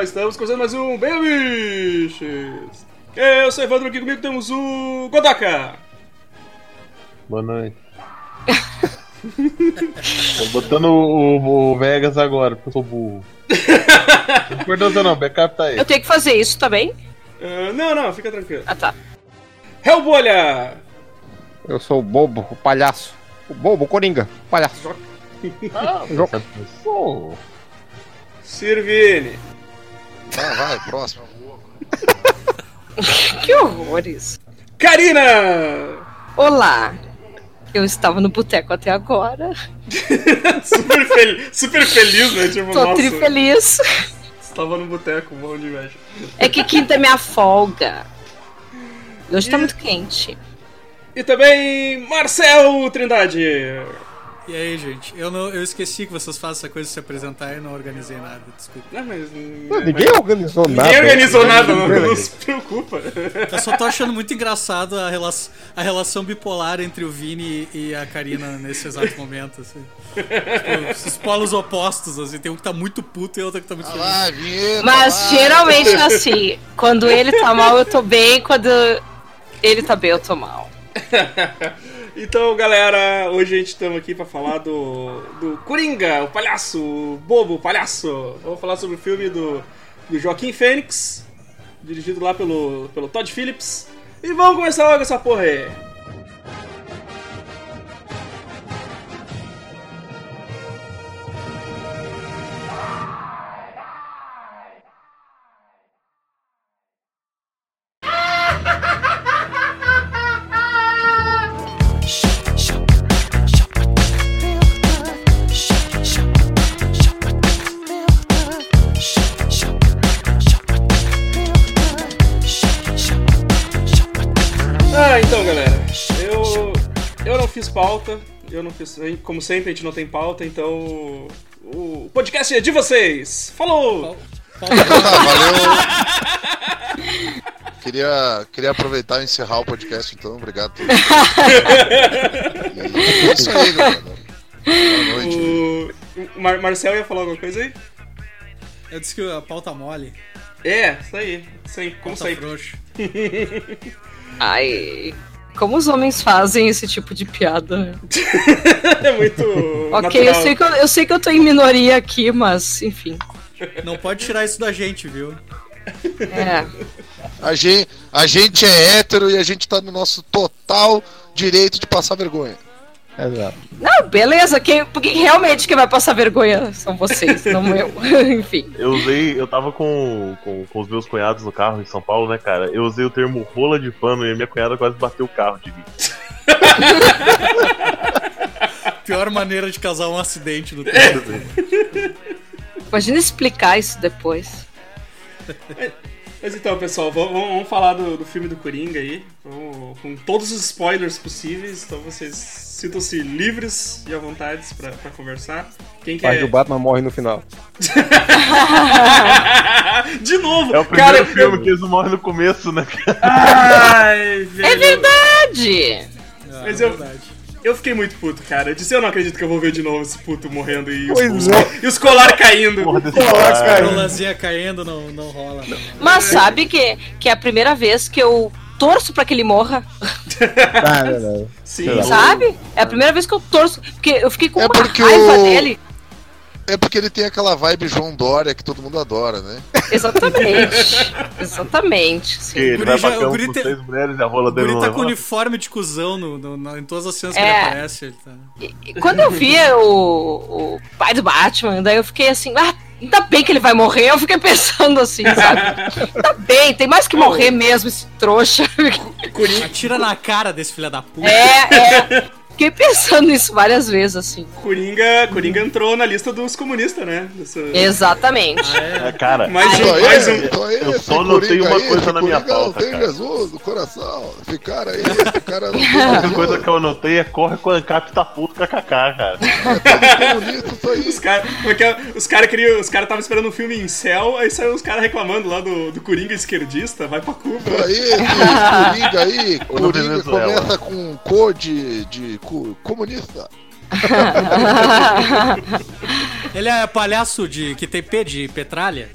galera! Estamos começando mais um Bem Biches! Eu sou o Evandro, aqui comigo temos o Godaka! Boa noite. Tô botando o, o Vegas agora, porque eu sou burro. Não importância não, backup tá aí. Eu tenho que fazer isso também? Ah, não, não, fica tranquilo. Ah, tá. Hellbolha! Eu sou o bobo, o palhaço. O bobo, o coringa, o palhaço. Ah, Sirvini! Vai, vai, próximo. Que horrores. Karina! Olá. Eu estava no boteco até agora. super, fel- super feliz, né? Tipo, Tô nossa, feliz. estava no boteco, bom de inveja. É que quinta é minha folga. E Hoje tá muito quente. E também Marcel Trindade! E aí, gente? Eu, não, eu esqueci que vocês fazem essa coisa de se apresentar e não organizei nada, desculpa. Não, mas, Ninguém organizou nada. Ninguém organizou nada, não, não se preocupa. Eu só tô achando muito engraçado a, rela a relação bipolar entre o Vini e a Karina nesse exato momento, assim. Tipo, esses polos opostos, assim. Tem um que tá muito puto e outro que tá muito Ah feliz. vinheta. Mas vai. geralmente é assim. Quando ele tá mal, eu tô bem. Quando ele tá bem, eu tô mal. Então, galera, hoje a gente estamos aqui pra falar do, do Coringa, o palhaço, o bobo, o palhaço. Vamos falar sobre o filme do, do Joaquim Fênix, dirigido lá pelo, pelo Todd Phillips. E vamos começar logo essa porra aí. Fiz pauta, eu não fiz, como sempre a gente não tem pauta, então o, podcast é de vocês. Falou! Ah, valeu. Queria, queria aproveitar e encerrar o podcast, então. Obrigado. a todos. E é isso aí, galera. Boa noite. O, o Mar- Marcel ia falar alguma coisa aí? Eu disse que a pauta mole, É, isso aí, isso aí, como pauta sempre. frouxo. Ai. Como os homens fazem esse tipo de piada? é muito. Ok, eu sei, que eu, eu sei que eu tô em minoria aqui, mas enfim. Não pode tirar isso da gente, viu? É. A gente, a gente é hétero e a gente tá no nosso total direito de passar vergonha. Exato. Não, beleza, quem, porque realmente quem vai passar vergonha são vocês, não eu. Enfim. Eu usei, eu tava com, com, com os meus cunhados no carro em São Paulo, né, cara? Eu usei o termo rola de pano e a minha cunhada quase bateu o carro de mim. Pior maneira de causar um acidente no tempo. Imagina explicar isso depois. Mas então, pessoal, vamos, vamos- falar do, do filme do Coringa aí, vamos- com todos os spoilers possíveis, então vocês sintam-se livres e à vontade pra, pra conversar. Quem Pai quer. do Batman morre no final. De novo! É o primeiro cara, filme eu- que eles morrem no começo, né? Ai, velho. É verdade! Mas é eu- verdade. Eu fiquei muito puto, cara. Eu disse, eu não acredito que eu vou ver de novo esse puto morrendo e os, Pois os, é. e os colar caindo. Cara. Rolazinha caindo não, não rola. Não. Mas sabe que, que é a primeira vez que eu torço pra que ele morra, Ah, não, não. Sim. Não. sabe? É a primeira vez que eu torço, porque eu fiquei com É uma raiva o- dele. É porque ele tem aquela vibe João Dória que todo mundo adora, né? Exatamente. Exatamente. Que Sim. ele vai já- cama guri com tem- três mulheres e a rola O dele guri não tá com uniforme de cuzão no, no- na- em todas as cenas que É. ele aparece. Ele tá... E- e Quando eu vi o, o pai do Batman, daí eu fiquei assim, ah, ainda bem que ele vai morrer. Eu fiquei pensando assim, sabe? Ainda bem, tem mais que morrer mesmo, esse trouxa. Atira na cara desse filho da puta. É, é. Fiquei pensando nisso várias vezes, assim. Coringa, Coringa entrou na lista dos comunistas, né? Dessa- Exatamente. É, cara, Mais um, mais um. eu só notei uma coisa na minha Coringa não pauta, tem cara. Jesus no coração. Esse cara aí, esse cara não tem a única coisa que eu anotei é corre com a ANCAP tá puto kkk, cara. comunista, isso aí. Os caras os cara queriam. Os caras estavam esperando um filme em céu, aí saiu os caras reclamando lá do, do Coringa esquerdista, vai pra Cuba. Aí, Coringa aí, Coringa começa com cor de, de maluco comunista. Ele é palhaço de que tem P de petralha.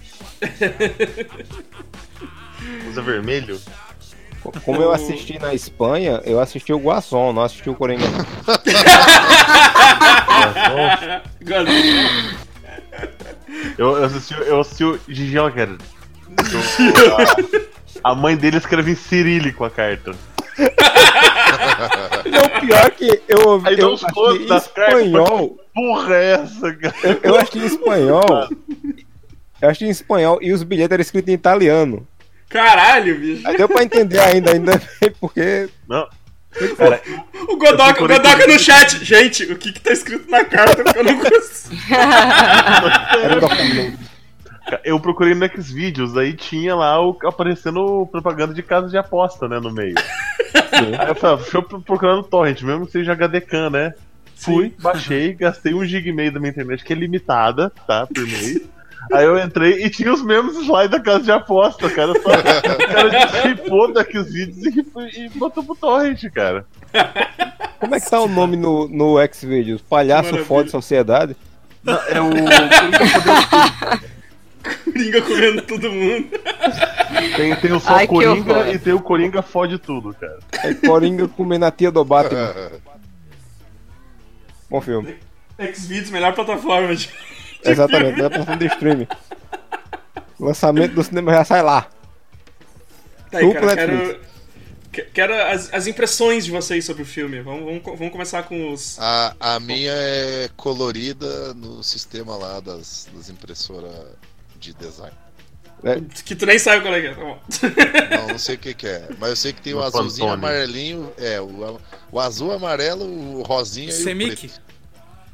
Usa vermelho? Como eu assisti na Espanha, eu assisti o Guasson, não assisti o Coringa. Eu, eu assisti, eu assisti o Gigi Joker. A, a mãe dele escreve em cirílico a carta. Não, pior que eu ouvi Aí eu uns contos das espanhol. Porra, é essa, cara? Eu, eu achei em espanhol. Eu achei em espanhol e os bilhetes eram escritos em italiano. Caralho, bicho. Aí deu pra entender ainda, ainda bem, porque. Não. Cara, O Godoka, o Godoka no chat. Gente, o que que tá escrito na carta? Porque eu não consigo. Era um documento. Eu procurei no Xvideos, aí tinha lá o, aparecendo propaganda de casa de aposta, né, no meio. Aí eu falei, ah, deixa eu procurar no torrent, mesmo que seja HDCAN, né? Fui, baixei, gastei um gig e meio da minha internet, que é limitada, tá, por mês. Aí eu entrei e tinha os mesmos slides da casa de aposta, cara. Só, o cara desripou daqueles vídeos e, e botou pro torrent, cara. Como é que tá o nome no, no Xvideos? Palhaço Maravilha. Fode Sociedade? Não, é o. Coringa comendo todo mundo. Tem, tem o só Ai, Coringa e tem o Coringa fode tudo, cara. É Coringa comendo a tia do Batman. Bom filme. Xvideos, melhor plataforma de. Exatamente, é plataforma de streaming. Lançamento do cinema já sai lá. Tá aí, Duplo cara, quero, quero as, as impressões de vocês sobre o filme. Vamos, vamos, vamos começar com os. A, a minha é colorida no sistema lá das, das impressoras de design. Que tu nem sabe qual é que é. Tá bom. Não, não sei o que, que é. Mas eu sei que tem o No azulzinho, Pantone. amarelinho. É, o, o azul, amarelo, o rosinha e o Semic. preto.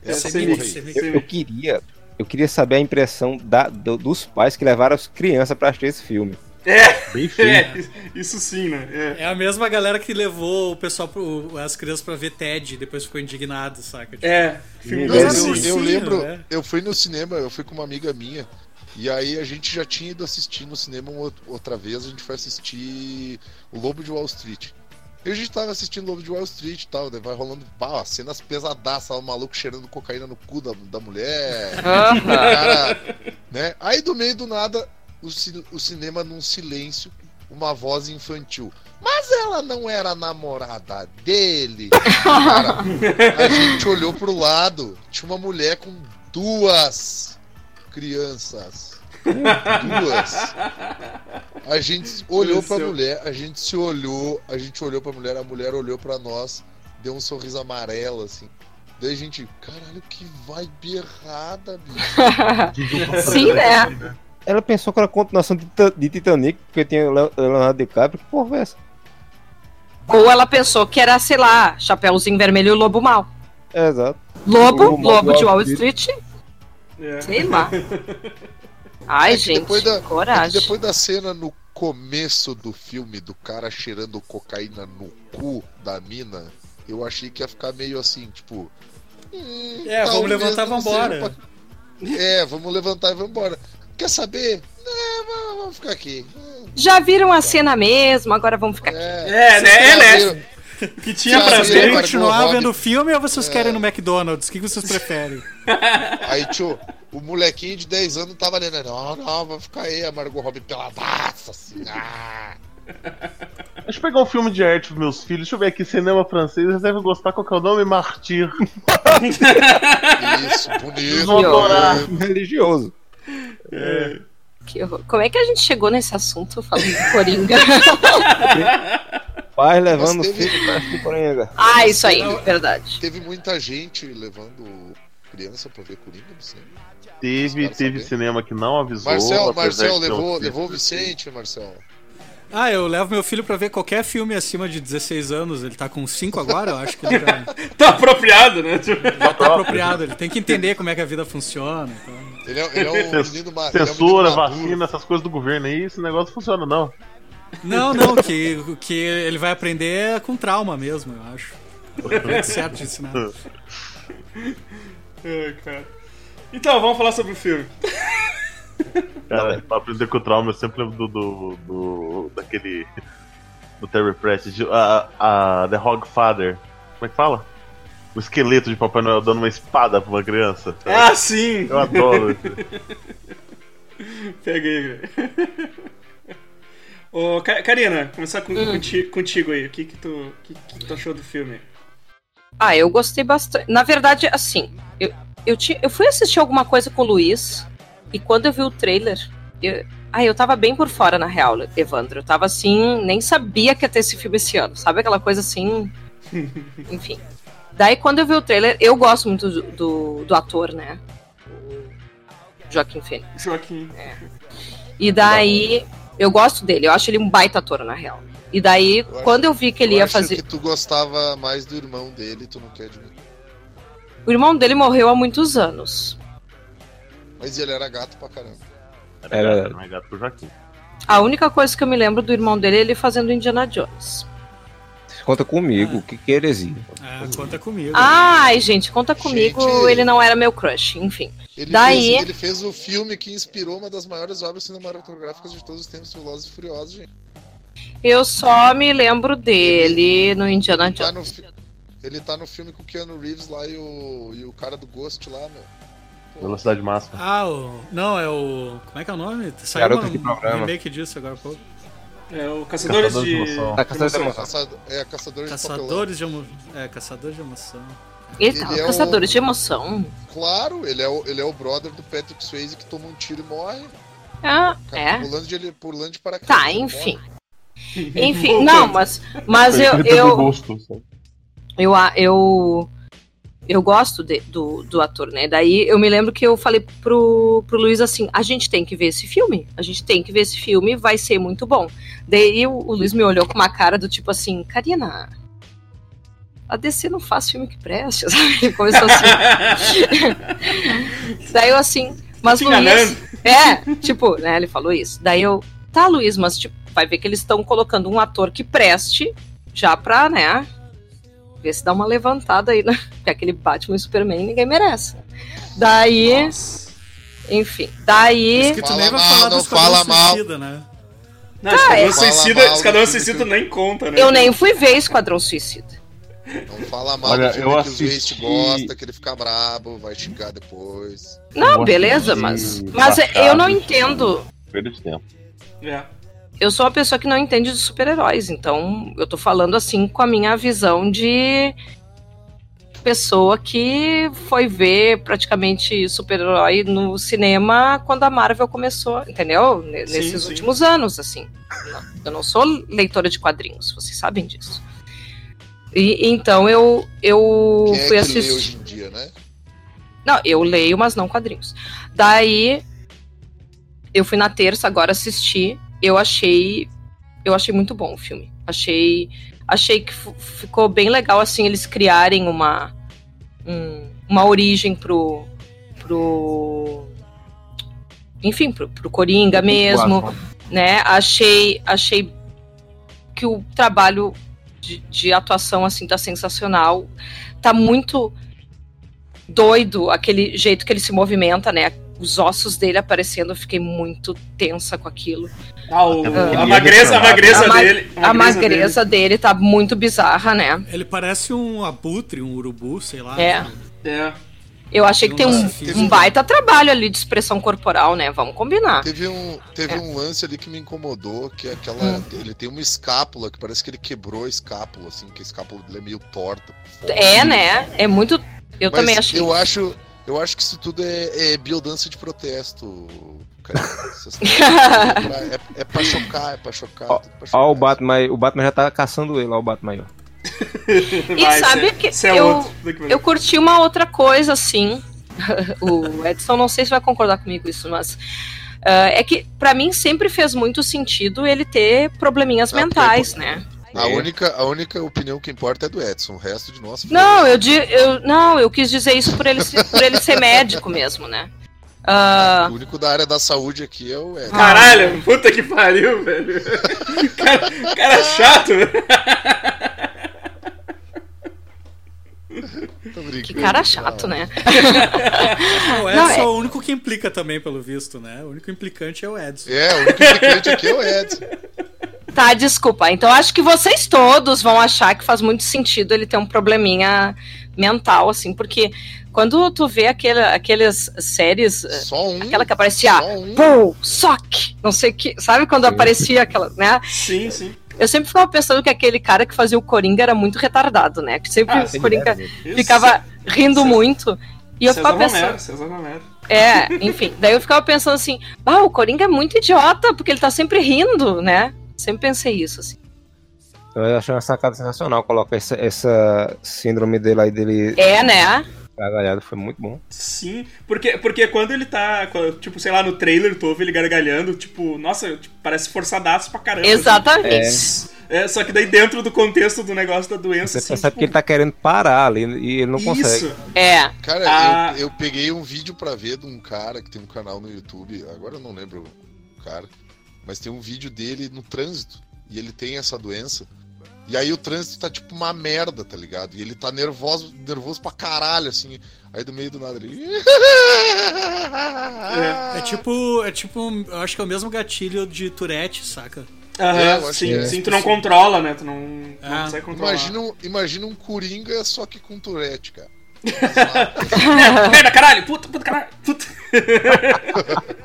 É, Essa Semic. Semic. Eu, eu queria. Eu queria saber a impressão da- do- dos pais que levaram as crianças pra assistir esse filme. É, Bem feio. é, isso sim, né? É. É a mesma galera que levou o pessoal, pro, as crianças pra ver Ted e depois ficou indignado, saca? Tipo, É, filme Não, Eu, eu- lembro, é. eu fui no cinema, eu fui com uma amiga minha. E aí a gente já tinha ido assistir no cinema outra vez, a gente foi assistir o Lobo de Wall Street. E a gente tava assistindo o Lobo de Wall Street e tal, daí vai rolando pá, cenas pesadaças, o maluco cheirando cocaína no cu da, da mulher. Cara, né? Aí do meio do nada, o, o cinema num silêncio, uma voz infantil. Mas ela não era namorada dele. Cara, a gente olhou pro lado, tinha uma mulher com duas crianças. Duas. A gente olhou pra mulher, a gente se olhou, a gente olhou pra mulher, a mulher olhou pra nós, deu um sorriso amarelo assim. Daí a gente, caralho, que vibe errada, bicho. Sim, né? Ela pensou que era continuação de, Tita- de Titanic, porque tinha Leonardo DiCaprio. Que porra é essa? Ou ela pensou que era, sei lá, Chapeuzinho Vermelho e o Lobo Mal. É, exato. Lobo, Lobo Lobo de Wall Wall Street. Street, É. sei lá. Ai, É gente, depois da- É coragem. depois da cena no começo do filme do cara cheirando cocaína no cu da mina, eu achei que ia ficar meio assim, tipo. hum, É, vamos levantar, não vambora. pra- É, vamos levantar e vamos embora. Quer saber? Não, vamos- ficar aqui. Já viram a cena mesmo, agora vamos ficar aqui. É, É, né? É, já né? que tinha Já pra ver. Continuar vendo o filme ou vocês É. querem ir no McDonald's? O que vocês preferem? Aí, tio, o molequinho de 10 anos tava ali, né? Não, não, vai ficar aí, a Margot Robbie peladaça, assim. Ah. Deixa eu pegar um filme de arte pros meus filhos. Deixa eu ver aqui, cinema francês. Eles devem gostar. Qual que é o nome? Martyr. Isso, bonito. vão adorar. bonito. Religioso. Horror. Como é que a gente chegou nesse assunto falando de Coringa? Pais levando teve- filhos pra Coringa. ah, isso aí, verdade. Teve muita gente levando criança pra ver Coringa no cinema. Teve, teve saber. cinema que não avisou. Marcel, Marcel, levou, levou o. Vicente, Marcel. Ah, eu levo meu filho pra ver qualquer filme acima de 16 anos. Ele tá com 5 agora, eu acho que ele já, Tá apropriado, né? Tipo, já tá apropriado. Ele tem que entender como é que a vida funciona. então. Ele é, ele é um Cens- menino ma- ele é um Censura, vacina, essas coisas do governo aí, esse negócio não funciona, não. Não, não, que, que ele vai aprender é com trauma mesmo, eu acho. É certo de ensinar. Ai, cara. Então, vamos falar sobre o filme. Cara, pra aprender com trauma, eu sempre lembro do. do, do- daquele. do Terry Pratchett, a, a The Hogfather. Como é que fala? o esqueleto de Papai Noel dando uma espada pra uma criança. Ah, sim! Eu adoro. Peguei, velho. Ô, Ka- Karina, começar com, Hum. conti- contigo aí. O que que tu, que, que tu achou do filme? Ah, eu gostei bastante. Na verdade, assim, eu, eu, eu fui assistir alguma coisa com o Luiz, e quando eu vi o trailer, eu, ah, eu tava bem por fora, na real, Evandro. Eu tava assim, nem sabia que ia ter esse filme esse ano. Sabe aquela coisa assim. Enfim. Daí, quando eu vi o trailer, eu gosto muito do, do, do ator, né? O Joaquim Fênix. Joaquim. E daí, eu gosto dele, eu acho ele um baita ator, na real. E daí, acho- quando eu vi que ele Eu ia acho fazer. que tu gostava mais do irmão dele, tu não quer admitir. O irmão dele morreu há muitos anos. Mas ele era gato pra caramba. Era Era- é gato pro Joaquim. A única coisa que eu me lembro do irmão dele é ele fazendo Indiana Jones. Conta comigo, que que é heresia. Ah, conta comigo. Ai, gente, conta comigo, Gente. ele não era meu crush, enfim. Ele, Daí- fez, ele fez o filme que inspirou uma das maiores obras cinematográficas de todos os tempos, Velozes e Furiosos, gente. Eu só me lembro dele no Indiana Tá no Jones. fi- ele tá no filme com o Keanu Reeves lá e o, e o cara do Ghost lá, meu. Pô, Velocidade máxima. Ah, o. Não, é o. Como é que é o nome? Saiu Garoto um de programa. remake disso agora há pouco. É o Caçadores Caçador de de. Emoção. Ah, Caçadores de Emoção. Emoção. caçado- é, Caçadores de Papelão. Caçadores de, emo... é, Caçadores de Emoção. Ele tava Ele é o- caçadores de emoção. Claro, ele é, o, ele é o brother do Patrick Swayze que toma um tiro e morre. Ah, Cara, é. Pulando de, ele- pulando de paraquedas. Tá, enfim. morre. Enfim, não, mas, mas eu, eu, gosto, eu, a- eu, eu gosto de- do, do ator, né? Daí eu me lembro que eu falei pro, pro Luiz assim: a gente tem que ver esse filme, a gente tem que ver esse filme, vai ser muito bom. Daí o, o Luiz me olhou com uma cara do tipo assim: Karina, a DC não faz filme que preste, sabe? Ele começou assim. Daí eu assim, mas Te Luiz. enganando. É, tipo, né? Ele falou isso. Daí eu, tá, Luiz, mas tipo, vai ver que eles estão colocando um ator que preste já pra, né? Ver se dá uma levantada aí, né? Porque aquele Batman e Superman ninguém merece. Daí, Nossa. enfim, daí. Isso que tu Fala nem vai mal, falar do fala mal. Suicida, né? Não, Esquadrão é. Suicida, mal Esquadrão Suicida nem conta, né? Eu nem fui ver Esquadrão Suicida. Não fala mal Olha, eu que o Waste assisti- gosta, que ele fica brabo, vai xingar depois. Não, beleza, mas. Mas eu não entendo. Perda de tempo. É. Eu sou uma pessoa que não entende de super-heróis, então eu tô falando assim com a minha visão de pessoa que foi ver praticamente super-herói no cinema quando a Marvel começou, entendeu? Ne- Sim, Nesses sim. últimos anos, assim. Não, eu não sou leitora de quadrinhos, vocês sabem disso. E então eu eu Quem é fui lê assistir. hoje em dia, né? Não, eu leio, mas não quadrinhos. Daí eu fui na terça agora assistir. Eu achei eu achei muito bom o filme. Achei achei que ficou bem legal assim eles criarem uma um- uma origem pro pro enfim, pro, pro Coringa mesmo né? Achei, achei que o trabalho de, de atuação assim tá sensacional. Tá muito doido aquele jeito que ele se movimenta, né? Os ossos dele aparecendo, eu fiquei muito tensa com aquilo. Ah, o- a é magreza, a magreza A ma- dele. A magreza dele tá muito bizarra, né? Ele parece um abutre, um urubu, sei lá. É. dele. É. Eu achei que tem um, um baita trabalho ali de expressão corporal, né? Vamos combinar. Teve um, teve É. um lance ali que me incomodou, que é aquela. Hum. Ele tem uma escápula, que parece que ele quebrou a escápula, assim, que a escápula dele é meio torta. É, né? É muito. Eu Mas também achei. Eu acho, eu acho que isso tudo é, é biodança de protesto. Cara. É, pra, é, é pra chocar, é pra chocar. Ó, tudo pra chocar. Ó, o Batman, o Batman já tá caçando ele, ó, o Batman aí, ó. E Vai, sabe cê- que cê é eu- Eu curti uma outra coisa, assim. o Edson, não sei se vai concordar comigo isso, mas. ah, é que, pra mim, sempre fez muito sentido ele ter probleminhas Ah, mentais, né? A única, a única opinião que importa é do Edson, o resto de nós. Não, eu, di- eu, não, eu quis dizer isso por ele, ser- por ele ser médico mesmo, né? Ah, O único da área da saúde aqui é o Edson. Caralho, puta que pariu, velho. Cara, cara chato. Tô brincando, que cara chato, cara. né? O Não, Edson é- é o único que implica também, pelo visto, né? O único implicante é o Edson. É, o único implicante aqui é o Edson. Tá, desculpa. Então acho que vocês todos vão achar que faz muito sentido ele ter um probleminha mental, assim, porque quando tu vê aquele, aquelas séries, Só um. aquela que aparecia, Só um. pô, sock, não sei o que, sabe quando aparecia aquela, né? Sim, sim. Eu sempre ficava pensando que aquele cara que fazia o Coringa era muito retardado, né? Que sempre Ah, o sim, Coringa Isso. ficava rindo Cê- muito. E eu César ficava pensando. Romero, César Romero. É, enfim. Daí eu ficava pensando assim, ah, o Coringa é muito idiota, porque ele tá sempre rindo, né? Sempre pensei isso, assim. Eu achei uma sacada sensacional colocar essa, essa síndrome dele aí, dele É, né? gargalhado, foi muito bom. Sim, porque, porque quando ele tá, quando, tipo, sei lá, no trailer, tu ouve ele gargalhando, tipo, nossa, tipo, parece forçadaço pra caramba. Exatamente. É, só que daí dentro do contexto do negócio da doença, Você assim, percebe tipo, que ele tá querendo parar ali e ele não consegue. Isso. É. Cara, Ah. eu, eu peguei um vídeo pra ver de um cara que tem um canal no YouTube, agora eu não lembro o cara, mas tem um vídeo dele no trânsito e ele tem essa doença. E aí o trânsito tá tipo uma merda, tá ligado? E ele tá nervoso, nervoso pra caralho, assim. Aí do meio do nada ele. É tipo, é tipo, eu acho que é o mesmo gatilho de Tourette, saca? Aham, É, sim, é. sim, tu não controla, né? Tu não, não Ah. consegue controlar. Imagina um, imagina um Coringa só que com Tourette, cara. Merda, caralho! Puta, puta, caralho! Puta.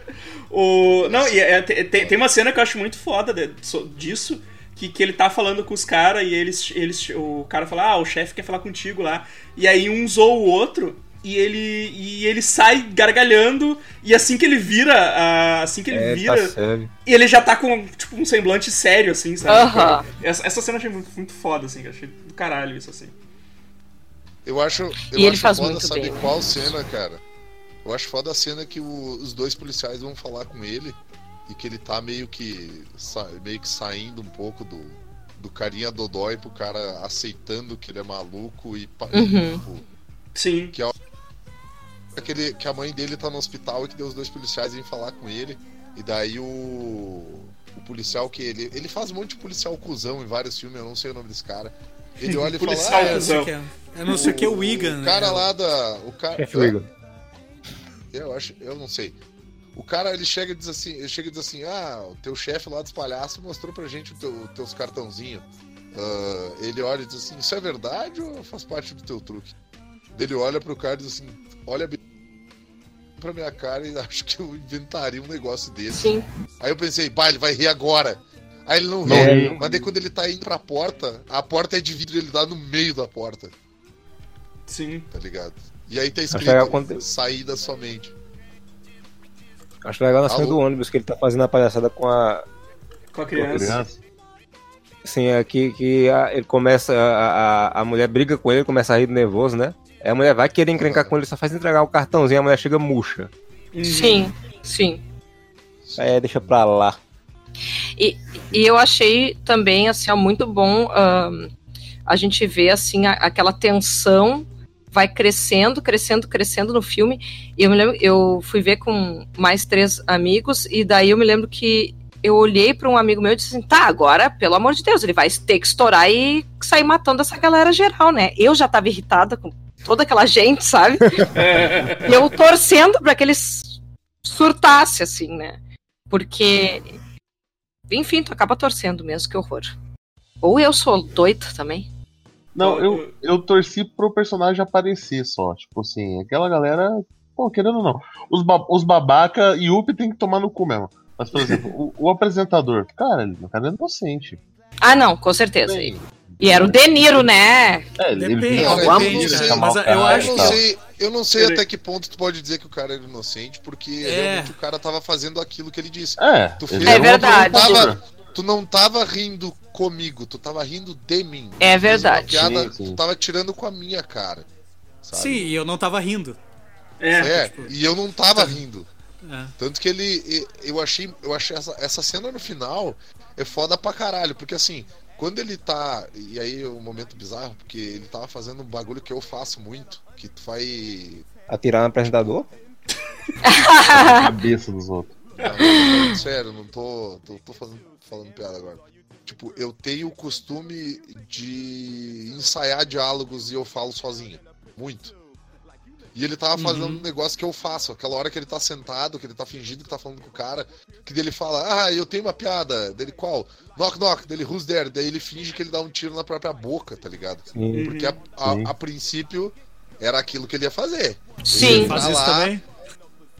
o, não, e é- te- tem, tem uma cena que eu acho muito foda de- so- disso, que, que ele tá falando com os caras e eles, eles. O cara fala, ah, o chefe quer falar contigo lá. E aí um zoou o outro. E ele, e ele sai gargalhando, e assim que ele vira, assim que ele É, vira, tá sério. e ele já tá com tipo, um semblante sério, assim, sabe? Aham. Essa, essa cena eu achei muito, muito foda, assim, eu achei do caralho isso, assim. Eu acho. Eu E ele acho faz foda, muito sabe bem. qual cena, cara? Eu acho foda a cena que o- os dois policiais vão falar com ele e que ele tá meio que. sa- meio que saindo um pouco do, do carinha dodói pro cara aceitando que ele é maluco e. Uhum. tipo, Sim. aquele, que a mãe dele tá no hospital e que deu os dois policiais vêm falar com ele. E daí o. O policial que ele. Ele faz um monte de policial cuzão em vários filmes, eu não sei o nome desse cara. Ele olha e fala. Policial "Ah, é, Eu não sei o que é. Eu não sei o que é o Wigan, O né? cara lá da. O cara. Chefe Wigan. Eu acho, eu não sei. O cara ele chega e diz assim, ele chega e diz assim, ah, o teu chefe lá dos palhaços mostrou pra gente o teu, os teus cartãozinhos. Ah, ele olha e diz assim, isso é verdade ou faz parte do teu truque? Ele olha pro cara e diz assim, olha pra minha cara e acho que eu inventaria um negócio desse. Sim. Aí eu pensei, pá, ele vai rir agora. Aí ele não ri. Ri. Mas daí quando ele tá indo pra porta, a porta é de vidro e ele dá no meio da porta, Sim. tá ligado? E aí tá legal escrito quando- saída somente. Acho legal na cena do ônibus que ele tá fazendo a palhaçada com a. Com a criança. criança. Assim, aqui que a- ele começa. A, a, a mulher briga com ele, começa a rir nervoso, né? Aí a mulher vai querer encrencar com ele, só faz entregar o cartãozinho, a mulher chega murcha. Uhum. Sim, sim. Aí deixa pra lá. E eu achei também, assim, ó, muito bom ahn, a gente ver, assim, a- aquela tensão vai crescendo, crescendo, crescendo no filme. E eu me lembro, eu fui ver com mais três amigos, e daí eu me lembro que eu olhei para um amigo meu e disse assim, tá, agora, pelo amor de Deus, ele vai ter que estourar e sair matando essa galera geral, né? Eu já tava irritada com toda aquela gente, sabe? E eu torcendo para que eles surtasse, assim, né? Porque, enfim, tu acaba torcendo mesmo, que horror. Ou eu sou doida também. Não, eu, eu torci pro personagem aparecer só. Tipo assim, aquela galera. Pô, querendo ou não. Os, ba os babaca e Up tem que tomar no cu mesmo. Mas, por exemplo, o, o apresentador, cara, ele, o cara é inocente. Ah, não, com certeza. Bem, E era o De Niro, né? É, ele, ele Depende, mas eu acho Eu não sei, eu não sei Peraí. até que ponto tu pode dizer que o cara era inocente, porque É. realmente o cara tava fazendo aquilo que ele disse. É, Tu ele fez- um verdade. apresentador. Tu não tava rindo comigo, tu tava rindo de mim. É verdade. Piada, Sim, sim. Tu tava tirando com a minha cara. Sabe? Sim, e eu não tava rindo. É. É, e eu não tava rindo. É. Tanto que ele. Eu achei. Eu achei essa, essa cena no final é foda pra caralho. Porque assim, quando ele tá. E aí é um momento bizarro, porque ele tava fazendo um bagulho que eu faço muito. Que tu vai. Atirar no apresentador? Na cabeça dos outros. Não, sério, não tô. tô, tô fazendo, falando piada agora. Tipo, eu tenho o costume de ensaiar diálogos e eu falo sozinho. Muito. E ele tava fazendo Uhum. um negócio que eu faço. Aquela hora que ele tá sentado, que ele tá fingindo que tá falando com o cara, que dele fala, ah, eu tenho uma piada. Dele qual? Knock knock, dele who's there? Daí ele finge que ele dá um tiro na própria boca, tá ligado? Sim. Porque a, a- Sim. a princípio era aquilo que ele ia fazer. Sim. Faz Pra isso lá. também?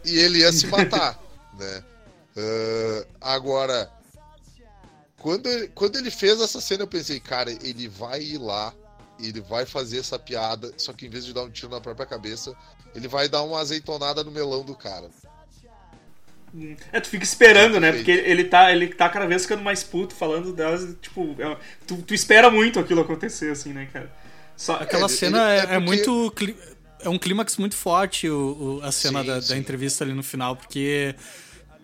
E ele ia se matar, né? Ah, agora, quando ele, quando ele fez essa cena, eu pensei, cara, ele vai ir lá, ele vai fazer essa piada, só que em vez de dar um tiro na própria cabeça, ele vai dar uma azeitonada no melão do cara. É, tu fica esperando, né? Porque ele tá, ele tá cada vez ficando mais puto falando delas, tipo, é- tu, tu espera muito aquilo acontecer, assim, né, cara? Só, Aquela ele- cena ele- é, é é porque- muito. É um clímax muito forte o, o- a cena Sim, da, da sim. entrevista ali no final, porque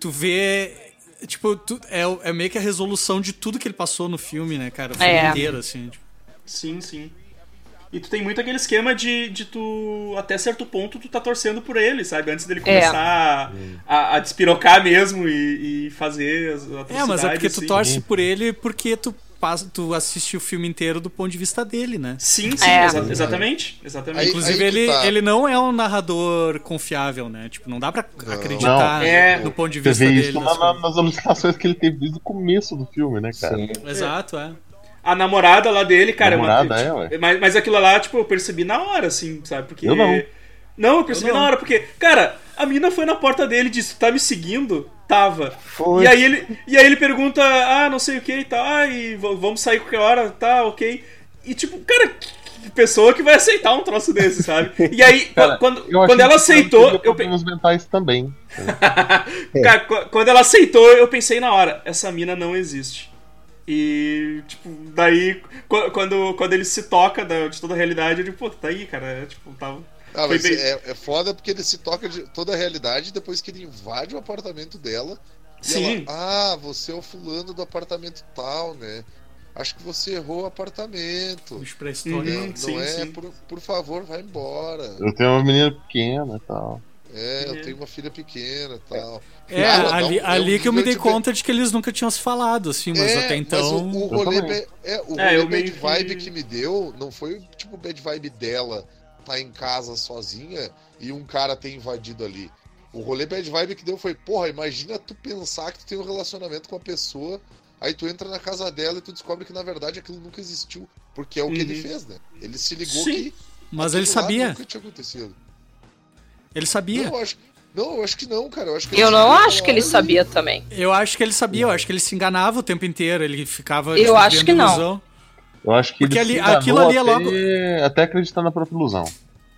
tu vê. Tipo, tu- é, é meio que a resolução de tudo que ele passou no filme, né, cara? O filme É. inteiro, assim. tipo. Sim, sim. E tu tem muito aquele esquema de, de tu, até certo ponto, tu tá torcendo por ele, sabe? Antes dele É. começar a, a despirocar mesmo e, e fazer as atrocidades. É, mas é porque tu assim. torce por ele porque tu, passa, tu assiste o filme inteiro do ponto de vista dele, né? Sim, sim, É. exa- exatamente. Exatamente. Aí- Inclusive, que ele, tá. ele não é um narrador confiável, né? Tipo, não dá pra Não. acreditar Não. É. no ponto de vista dele. isso das na- nas alucinações que ele teve desde o começo do filme, né, cara? Sim. Exato, é. A namorada lá dele, cara, Namorada, é é, uma. ué. mas, mas aquilo lá, tipo, eu percebi na hora, assim, sabe? Porque. Eu não. Não, eu percebi Eu não. na hora, porque, cara, a mina foi na porta dele e disse, tá me seguindo? Tava. Foi. E aí ele, e aí ele pergunta, ah, não sei o que e tal, ah, e vamos sair qualquer hora, tá, ok. E tipo, cara, que pessoa que vai aceitar um troço desse, sabe? E aí, Cara, quando, Eu acho quando que ela cara aceitou, eu, problemas mentais também. Cara, qu- quando ela aceitou, eu pensei na hora, essa mina não existe. E, tipo, daí, qu- quando, quando ele se toca da- de toda a realidade, eu digo, pô, tá aí, cara, é, tipo, tá... Ah, mas bem- é, é foda porque ele se toca de toda a realidade depois que ele invade o apartamento dela. E Sim. ela, ah, você é o fulano do apartamento tal, né? Acho que você errou o apartamento. Pré-histórico. Uhum. Não, sim, não é, sim. por, por favor, vai embora. Eu tenho uma menina pequena e tal. É, eu tenho uma filha pequena e tal. É, Cara, ali, um- é um ali que eu me dei de- conta de que eles nunca tinham se falado, assim, mas É, até então. Mas o, o rolê, ba- é, o É, rolê bad meio que- vibe que me deu não foi tipo bad vibe dela tá em casa sozinha e um cara ter invadido ali. O rolê bad vibe que deu foi, porra, imagina tu pensar que tu tem um relacionamento com a pessoa, aí tu entra na casa dela e tu descobre que na verdade aquilo nunca existiu. Porque é o que ele Uhum. fez, né? Ele se ligou Sim. que. Mas ele sabia. Nunca tinha acontecido. Ele sabia. Não, eu acho, não, eu acho que não, cara. Eu, acho que Eu ele não sabia acho que ele sabia também. Eu acho que ele sabia, eu acho que ele se enganava o tempo inteiro, ele ficava. Eu acho que não. Eu acho que Porque ele ali- aquilo ali é até, logo- até acreditar na própria ilusão.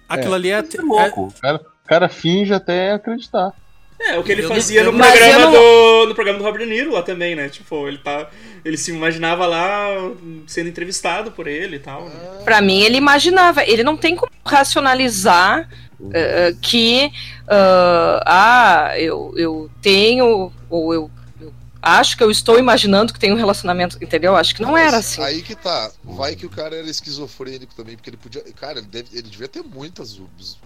Aquilo ali é. Isso é louco. O, cara, o cara finge até acreditar. É, o que ele Eu- fazia eu- no programa, do, no programa do Robert De Niro lá também, né? Tipo, ele tá. Ele se imaginava lá sendo entrevistado por ele e tal. né? Pra mim, ele imaginava. Ele não tem como racionalizar eh, que ah, ah, eu, eu tenho ou eu acho que eu estou imaginando que tenho um relacionamento, entendeu? Acho que não era Mas assim. Aí que tá. Vai que o cara era esquizofrênico também, porque ele podia. Cara, ele, deve- ele devia ter muitas.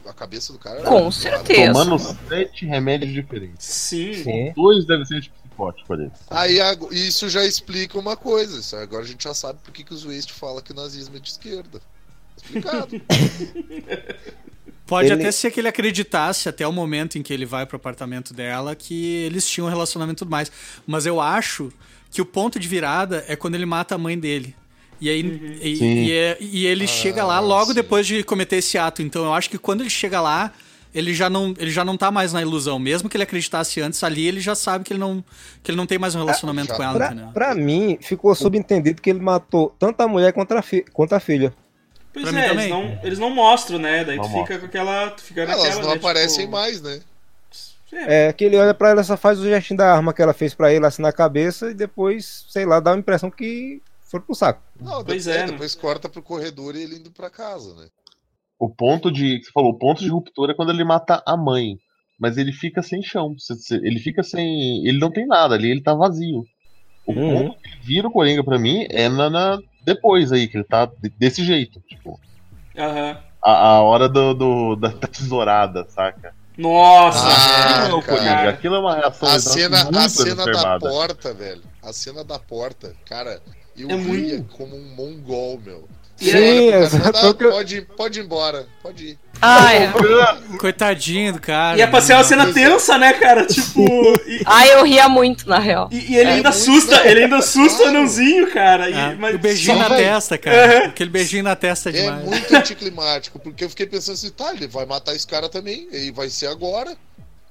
A cabeça do cara era Com certeza. Tomando sete remédios diferentes. Sim. Sim. Dois devem ser de psicótico ali. Aí isso já explica uma coisa. isso Agora a gente já sabe por que, que os Waste fala que o nazismo é de esquerda. Explicado. Pode Ele- até ser que ele acreditasse até o momento em que ele vai pro apartamento dela que eles tinham um relacionamento e tudo mais. Mas eu acho que o ponto de virada é quando ele mata a mãe dele. E aí e, Sim. e é- e ele chega lá logo sim. depois de cometer esse ato. Então eu acho que quando ele chega lá, ele já não, ele já não tá mais na ilusão. Mesmo que ele acreditasse antes ali, ele já sabe que ele não, que ele não tem mais um relacionamento já- com ela, Pra, pra mim, ficou subentendido que ele matou tanto a mulher quanto a, fi- quanto a filha. Pois Pra mim é, eles não, eles não mostram, né? Daí Não tu fica mostra. com aquela. Tu fica naquela. Elas não né, aparecem tipo, mais, né? É, É, que ele olha pra ela, só faz o gestinho da arma que ela fez pra ele assim na cabeça e depois, sei lá, dá a impressão que foi pro saco. Não, Pois depois, é, né? depois corta pro corredor e ele indo pra casa, né? O ponto de. que Você falou, o ponto de ruptura é quando ele mata a mãe. Mas ele fica sem chão. Ele fica sem. Ele não tem nada ali, ele tá vazio. O Uhum. ponto que vira o Coringa pra mim é na, na- depois aí, que ele tá de- desse jeito. Tipo, Aham. a, a hora do, do- da, da tesourada, saca? Nossa, Ah, Aquilo é cara. Aquilo é uma reação A cena, muito a cena da porta, velho. A cena da porta, cara, eu É ria muito- como um mongol, meu. E Sim, aí, exato, cara, é o que eu- pode, ir- pode ir embora, pode ir. Ah, é. Coitadinho do cara. E é pra ser uma cena Pois é. tensa, né, cara? Tipo. E, Ah, eu ria muito, na real. e- e ele É ainda muito- assusta, não, ele ainda assusta o anãozinho, cara. E, Ah, mas o beijinho só na vai- testa, cara. Aquele beijinho na testa é É demais. muito anticlimático, porque eu fiquei pensando assim, tá, ele vai matar esse cara também, e vai ser agora.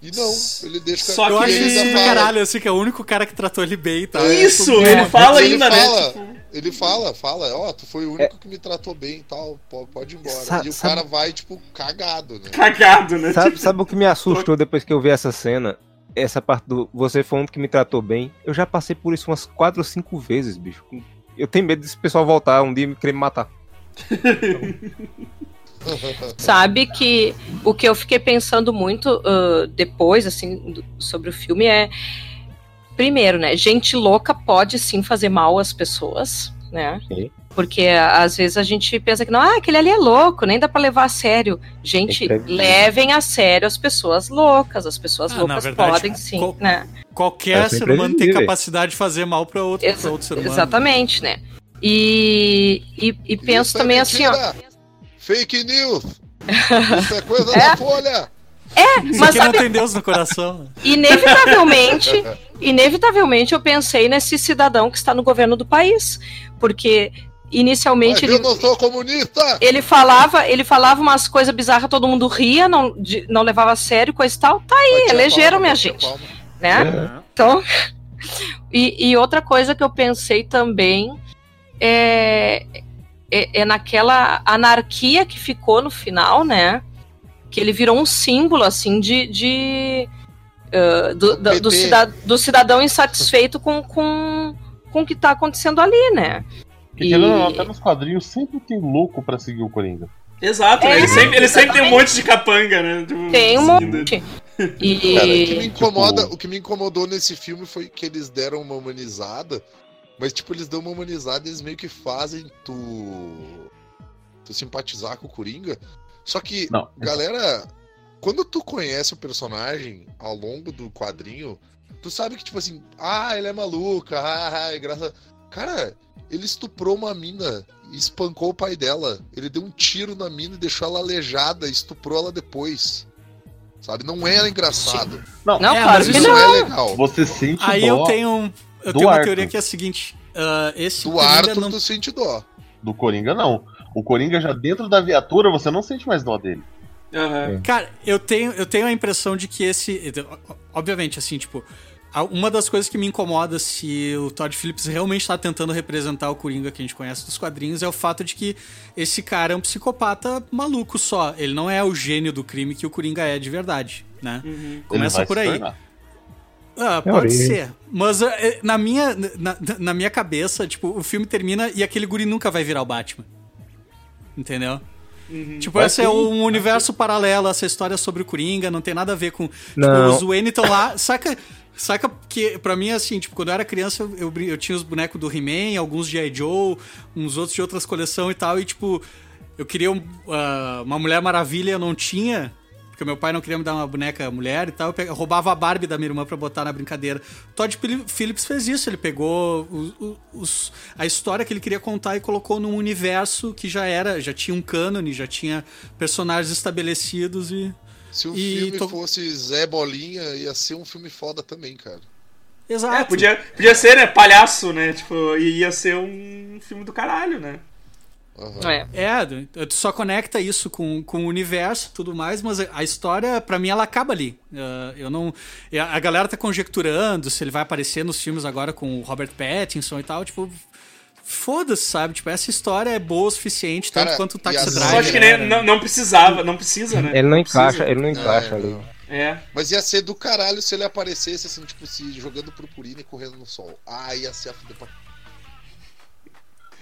E não, ele deixa o Só cara. Eu que acho ele ele isso ainda do caralho, assim, que é o único cara que tratou ele bem, tá? Isso, Tipo, ele é, fala ele ainda, fala, né? Tipo, Ele fala, fala, ó, tu foi o único que me tratou bem e tal, po- pode ir embora. Sa- e o sabe- cara vai, tipo, cagado, né? cagado, né? Sabe, sabe o que me assustou depois que eu vi essa cena? Essa parte do você foi um que me tratou bem. Eu já passei por isso umas quatro ou cinco vezes, bicho. Eu tenho medo desse pessoal voltar um dia e me querer me matar. Sabe que o que eu fiquei pensando muito ah, depois, assim, sobre o filme é. Primeiro, né? Gente louca pode sim fazer mal às pessoas, né? Sim. Porque às vezes a gente pensa que não, ah, aquele ali é louco, nem dá pra levar a sério. Gente, É levem a sério as pessoas loucas. As pessoas Ah, loucas verdade, podem sim, qual- né? Qualquer É ser humano tem capacidade de fazer mal pra outro, Exa- outro ser humano. Exatamente, né? E, e, e penso Isso é também assim, ó. Fake news! Isso é coisa É? da Folha! Isso Mas aqui sabe, não tem Deus no coração. né? inevitavelmente, inevitavelmente eu pensei nesse cidadão que está no governo do país, porque Mas inicialmente eu ele, não sou comunista! ele falava, ele falava umas coisas bizarras, todo mundo ria, não, de- não levava a sério, coisa e tal. Tá aí, elegeram palma, minha gente, palma. né? Então, e, e outra coisa que eu pensei também é, é, é naquela anarquia que ficou no final, né? Que ele virou um símbolo, assim, de. de ah, do, do, do PT. cida- do cidadão insatisfeito com, com, com o que tá acontecendo ali, né? Porque querendo não, até nos quadrinhos sempre tem louco pra seguir o Coringa. Exato, né? É, ele, sempre, ele sempre tem um monte de capanga, né? Tipo, Tem um monte. Cara, o que me E. incomoda, tipo- o que me incomodou nesse filme foi que eles deram uma humanizada, mas tipo, eles dão uma humanizada e eles meio que fazem tu tu simpatizar com o Coringa. Só que, Não. galera, quando tu conhece o personagem ao longo do quadrinho, tu sabe que tipo assim, ah, ele é maluca, ah, é graça. Cara, ele estuprou uma mina e espancou o pai dela. Ele deu um tiro na mina e deixou ela aleijada, e estuprou ela depois. Sabe? Não era engraçado. Não, É, claro mas que isso Não, não. é legal. Você sente Aí dó eu tenho, um- eu do tenho uma Arthur. teoria que é a seguinte: ah, esse Do Coringa Arthur, não tu sente dó. do Coringa, não. O Coringa já dentro da viatura, você não sente mais dó dele. Aham. Cara, eu tenho, eu tenho a impressão de que esse. Obviamente, assim, tipo. Uma das coisas que me incomoda se o Todd Phillips realmente está tentando representar o Coringa que a gente conhece dos quadrinhos é o fato de que esse cara é um psicopata maluco só. Ele não é o gênio do crime que o Coringa é de verdade, né? Ele Começa por aí. Ah, É pode ser. Mas eh, na minha, na, na minha cabeça, tipo, o filme termina e aquele guri nunca vai virar o Batman. Entendeu? Tipo, Vai esse é um universo paralelo, essa história sobre o Coringa, não tem nada a ver com. Tipo, Não. os Wayne estão lá. Saca, saca que, pra mim, assim, tipo, quando eu era criança, eu, eu, tinha os bonecos do He-Man, alguns de I. Joe, uns outros de outras coleções e tal, e tipo, eu queria um, ah, uma Mulher Maravilha, eu não tinha. Porque meu pai não queria me dar uma boneca mulher e tal. Eu pe- eu roubava a Barbie da minha irmã pra botar na brincadeira. Todd Phil- Phillips fez isso. Ele pegou os- os- a história que ele queria contar e colocou num universo que já era, já tinha um cânone, já tinha personagens estabelecidos e. Se o E filme tô- fosse Zé Bolinha, ia ser um filme foda também, cara. Exato. É, podia, podia ser, né? Palhaço, né? Tipo, e ia ser um filme do caralho, né? Aham. É. É, tu só conecta isso com, com o universo e tudo mais, mas a história, pra mim, ela acaba ali. Ah, eu não. A galera tá conjecturando se ele vai aparecer nos filmes agora com o Robert Pattinson e tal, tipo. Foda-se, sabe? Tipo, essa história é boa o suficiente, tanto Cara, quanto o Taxi Driver. Só acho que nem, era. não, não precisava, não precisa, né? Ele não encaixa, ele não encaixa É, ali. não. É. Mas ia ser do caralho se ele aparecesse assim, tipo, se jogando purpurina e correndo no sol. Ah, ia ser a fuder pra...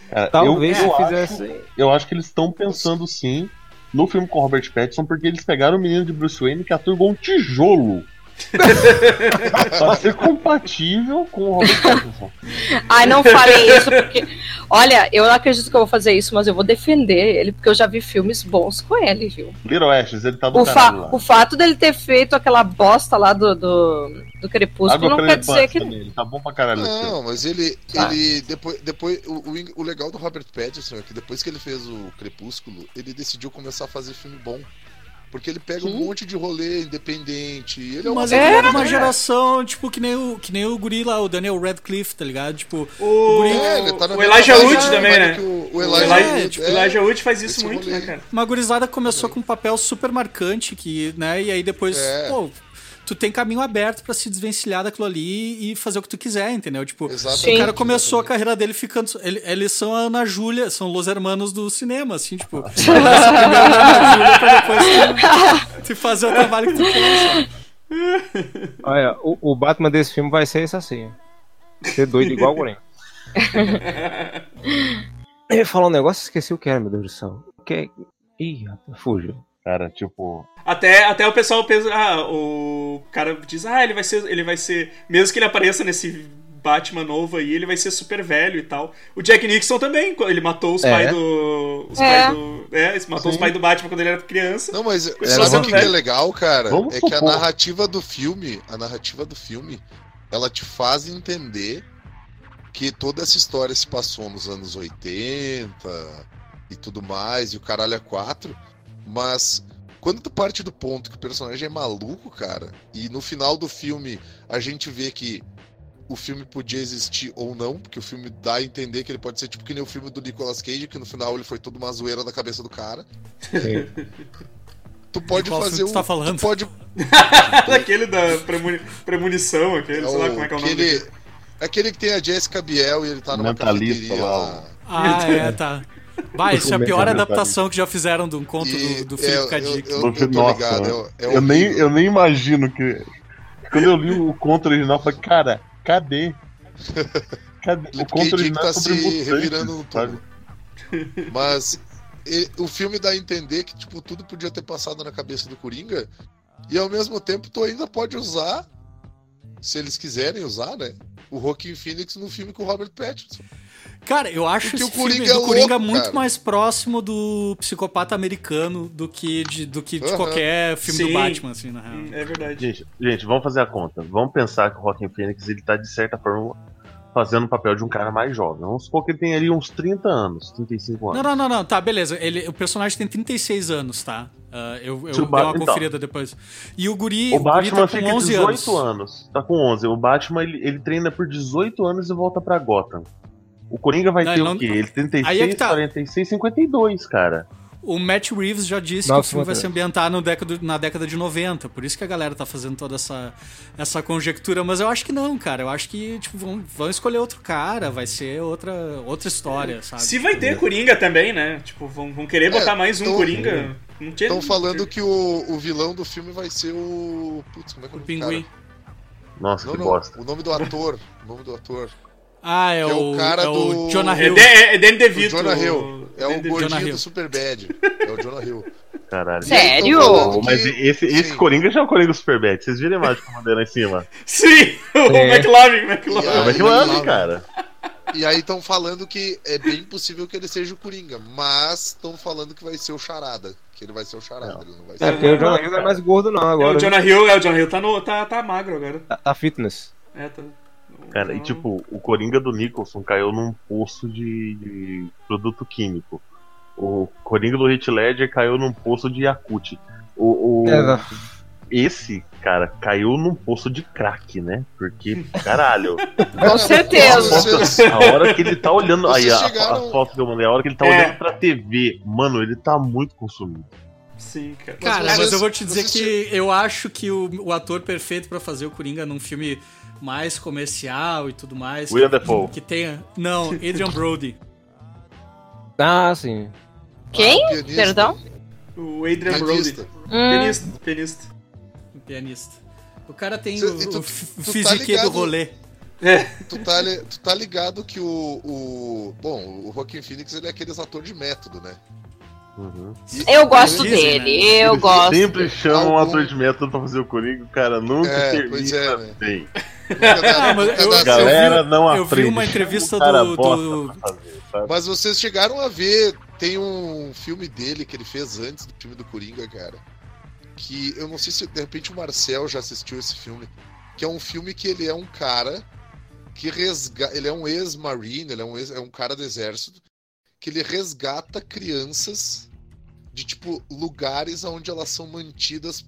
Cara, Talvez eu, eu se acho- fizesse. Eu acho que eles estão pensando sim no filme com Robert Pattinson, porque eles pegaram o menino de Bruce Wayne que aturgou um tijolo Pra ser compatível com o Robert Pattinson. Ai, não falem isso, porque. Olha, eu não acredito que eu vou fazer isso, mas eu vou defender ele, porque eu já vi filmes bons com ele, viu? Little Ashes, ele tá do O, fa- o fato dele ter feito aquela bosta lá do, do, do Crepúsculo Água não quer dizer que. também, Ele tá bom pra caralho. Não, mas ele. Ah. ele depois, depois o, o legal do Robert Pattinson é que depois que ele fez o Crepúsculo, ele decidiu começar a fazer filme bom. Porque ele pega um Sim. monte de rolê independente. Ele é uma Mas É, é, uma é. geração, tipo, que nem, o, que nem o guri lá, o Daniel Radcliffe, tá ligado? Tipo, O, É, ele tá na o Elijah Wood também, né? O, o O Elijah, tipo, é. o Elijah Wood faz isso muito, rolê. né, cara? uma gurizada começou com um papel super marcante, que, né? E aí depois, É. pô, tu tem caminho aberto pra se desvencilhar daquilo ali e fazer o que tu quiser, entendeu? Tipo, Exatamente, o cara começou a exatamente. carreira dele ficando. ele- eles são a Ana Júlia, são os hermanos do cinema, assim, tipo. Começa primeiro na Ana Júlia pra depois tu, tu fazer o trabalho que tu quer. Olha, o, o Batman desse filme vai ser esse assim. Ser doido igual o Goren. Eu ia falar um negócio e esqueci o que era, meu Deus do céu. O que é... Ih, rapaz, fugiu. Cara, tipo. Até, até o pessoal pensa, ah, o cara diz, ah, ele vai ser, ele vai ser, mesmo que ele apareça nesse Batman novo aí, ele vai ser super velho e tal. O Jack Nixon também, ele matou os É. pais do, os É. pais do, é, matou os Sim. pais do Batman quando ele era criança. Não, mas sabe o que, que é legal, cara? Vamos é que a narrativa do filme, a narrativa do filme, ela te faz entender que toda essa história se passou nos anos 80 e tudo mais, e o caralho é quatro, mas quando tu parte do ponto que o personagem é maluco, cara, e no final do filme a gente vê que o filme podia existir ou não, porque o filme dá a entender que ele pode ser tipo que nem o filme do Nicolas Cage, que no final ele foi tudo uma zoeira da cabeça do cara. Tu pode Qual fazer um. tu tá falando? Tu pode. Aquele da premuni- premonição, aquele, sei lá como é que é o nome aquele, dele. aquele que tem a Jessica Biel e ele tá numa Mentalista cafeteria lá. Ah, é, tá. Vai, isso é a pior adaptação que já fizeram de um conto E- do, do é, Philip K. eu- Dick. eu- tô Nossa, ligado, é- é eu, nem, eu nem imagino que. Quando eu li o conto original, eu falei, cara, cadê? Cadê? O conto original tá é sobre se mutantes, revirando túmulo. Mas e- o filme dá a entender que tipo, tudo podia ter passado na cabeça do Coringa. E ao mesmo tempo tu ainda pode usar, se eles quiserem usar, né? O Joaquin Phoenix no filme com o Robert Pattinson. Cara, eu acho Porque esse o Coringa filme do é Coringa louco, muito cara. mais próximo do psicopata americano do que de, do que de Aham. qualquer filme Sim. do Batman, assim, na real. É verdade. Gente, gente, vamos fazer a conta. Vamos pensar que o Rockin' Phoenix ele tá, de certa forma, fazendo o papel de um cara mais jovem. Vamos supor que ele tem ali uns 30 anos, 35 anos. Não, não, não, não, tá, beleza. Ele, o personagem tem 36 anos, tá? Ah, eu eu Se o dei uma então. conferida depois. E o guri, O guri Batman tá fica com 11 18 anos. anos. Tá com 11. O Batman ele, ele treina por 18 anos e volta pra Gotham. O Coringa vai Não, ter ele o não- quê? Ele 36, Aí é tá. 46, 52, cara. O Matt Reeves já disse Nossa, que o filme vai Matheus. se ambientar no década, na década de 90. Por isso que a galera tá fazendo toda essa, essa conjectura. Mas eu acho que não, cara. Eu acho que tipo, vão, vão escolher outro cara. Vai ser outra, outra história, sabe? Se vai ter Coringa também, né? Tipo, vão, vão querer botar É, mais um tão- Coringa. Não tinha- Estão falando que o, o vilão do filme vai ser o. Putz, como é que é O o pinguim. cara? Nossa, Não, que não. bosta. O nome do ator. O nome do ator. Ah, é, É o o, cara é o do- Jonah É, Hill. É Dan O DeVito. Jonah Hill. É o gordinho do Superbad. É o Jonah Hill. Caralho. Aí Sério? falando Mas que- esse, esse Sim. Coringa já é o Coringa Superbad. Vocês viram a imagem que eu mandei lá em cima? Sim, o É. McLaren, McLaren. E É o aí, McLaren, cara. E aí estão falando que é bem possível que ele seja o Coringa, mas estão falando que vai ser o Charada. Que ele vai ser o Charada, ele não vai É, ser. porque o Jonah Hill não é mais gordo, não, É, agora. o Jonah Hill, é, o Jonah Hill tá, no, tá, tá magro agora. Tá, tá fitness. É, tá. Cara, e tipo, o Coringa do Nicholson caiu num poço de, de produto químico. O Coringa do Heath Ledger caiu num poço de Yakut. O, o- É, esse, cara, caiu num poço de crack, né? Porque, caralho, Com certeza. Vocês- a hora que ele tá olhando. Aí, Vocês a, chegaram- a foto que eu mandei, a hora que ele tá É. olhando pra TV, mano, ele tá muito consumido. Sim, cara. Cara, Mas mas, eu vou te dizer que eu acho que o, o ator perfeito pra fazer o Coringa num filme mais comercial e tudo mais. William que, Dafoe. que tenha. Não, Adrian Brody. Ah, sim. Quem? Ah, pianista. Perdão? O Adrian Pianista. Brody. Hum, Pianista, pianista. o pianista. O cara tem Cê- o, tu- o tu tá do rolê. É, Tu tá, tu tá ligado que o, o. Bom, o Joaquin Phoenix ele é aqueles ator de método, né? Uhum. Eu gosto Dizem, dele, né? eu Eles gosto. sempre chamam o Algum- ator de método pra fazer o Coringa, o cara nunca É, termina é, né? bem. Dá- Não, eu- dá eu galera não eu vi aprende. uma entrevista do- do- fazer? Mas vocês chegaram a ver, tem um filme dele que ele fez antes do filme do Coringa, cara. Que eu não sei se de repente o Marcel já assistiu esse filme. Que é um filme que ele é um cara que resgata. Ele é um ex-marine, ele é um, ex, é um cara do exército. Que ele resgata crianças de tipo lugares onde elas são mantidas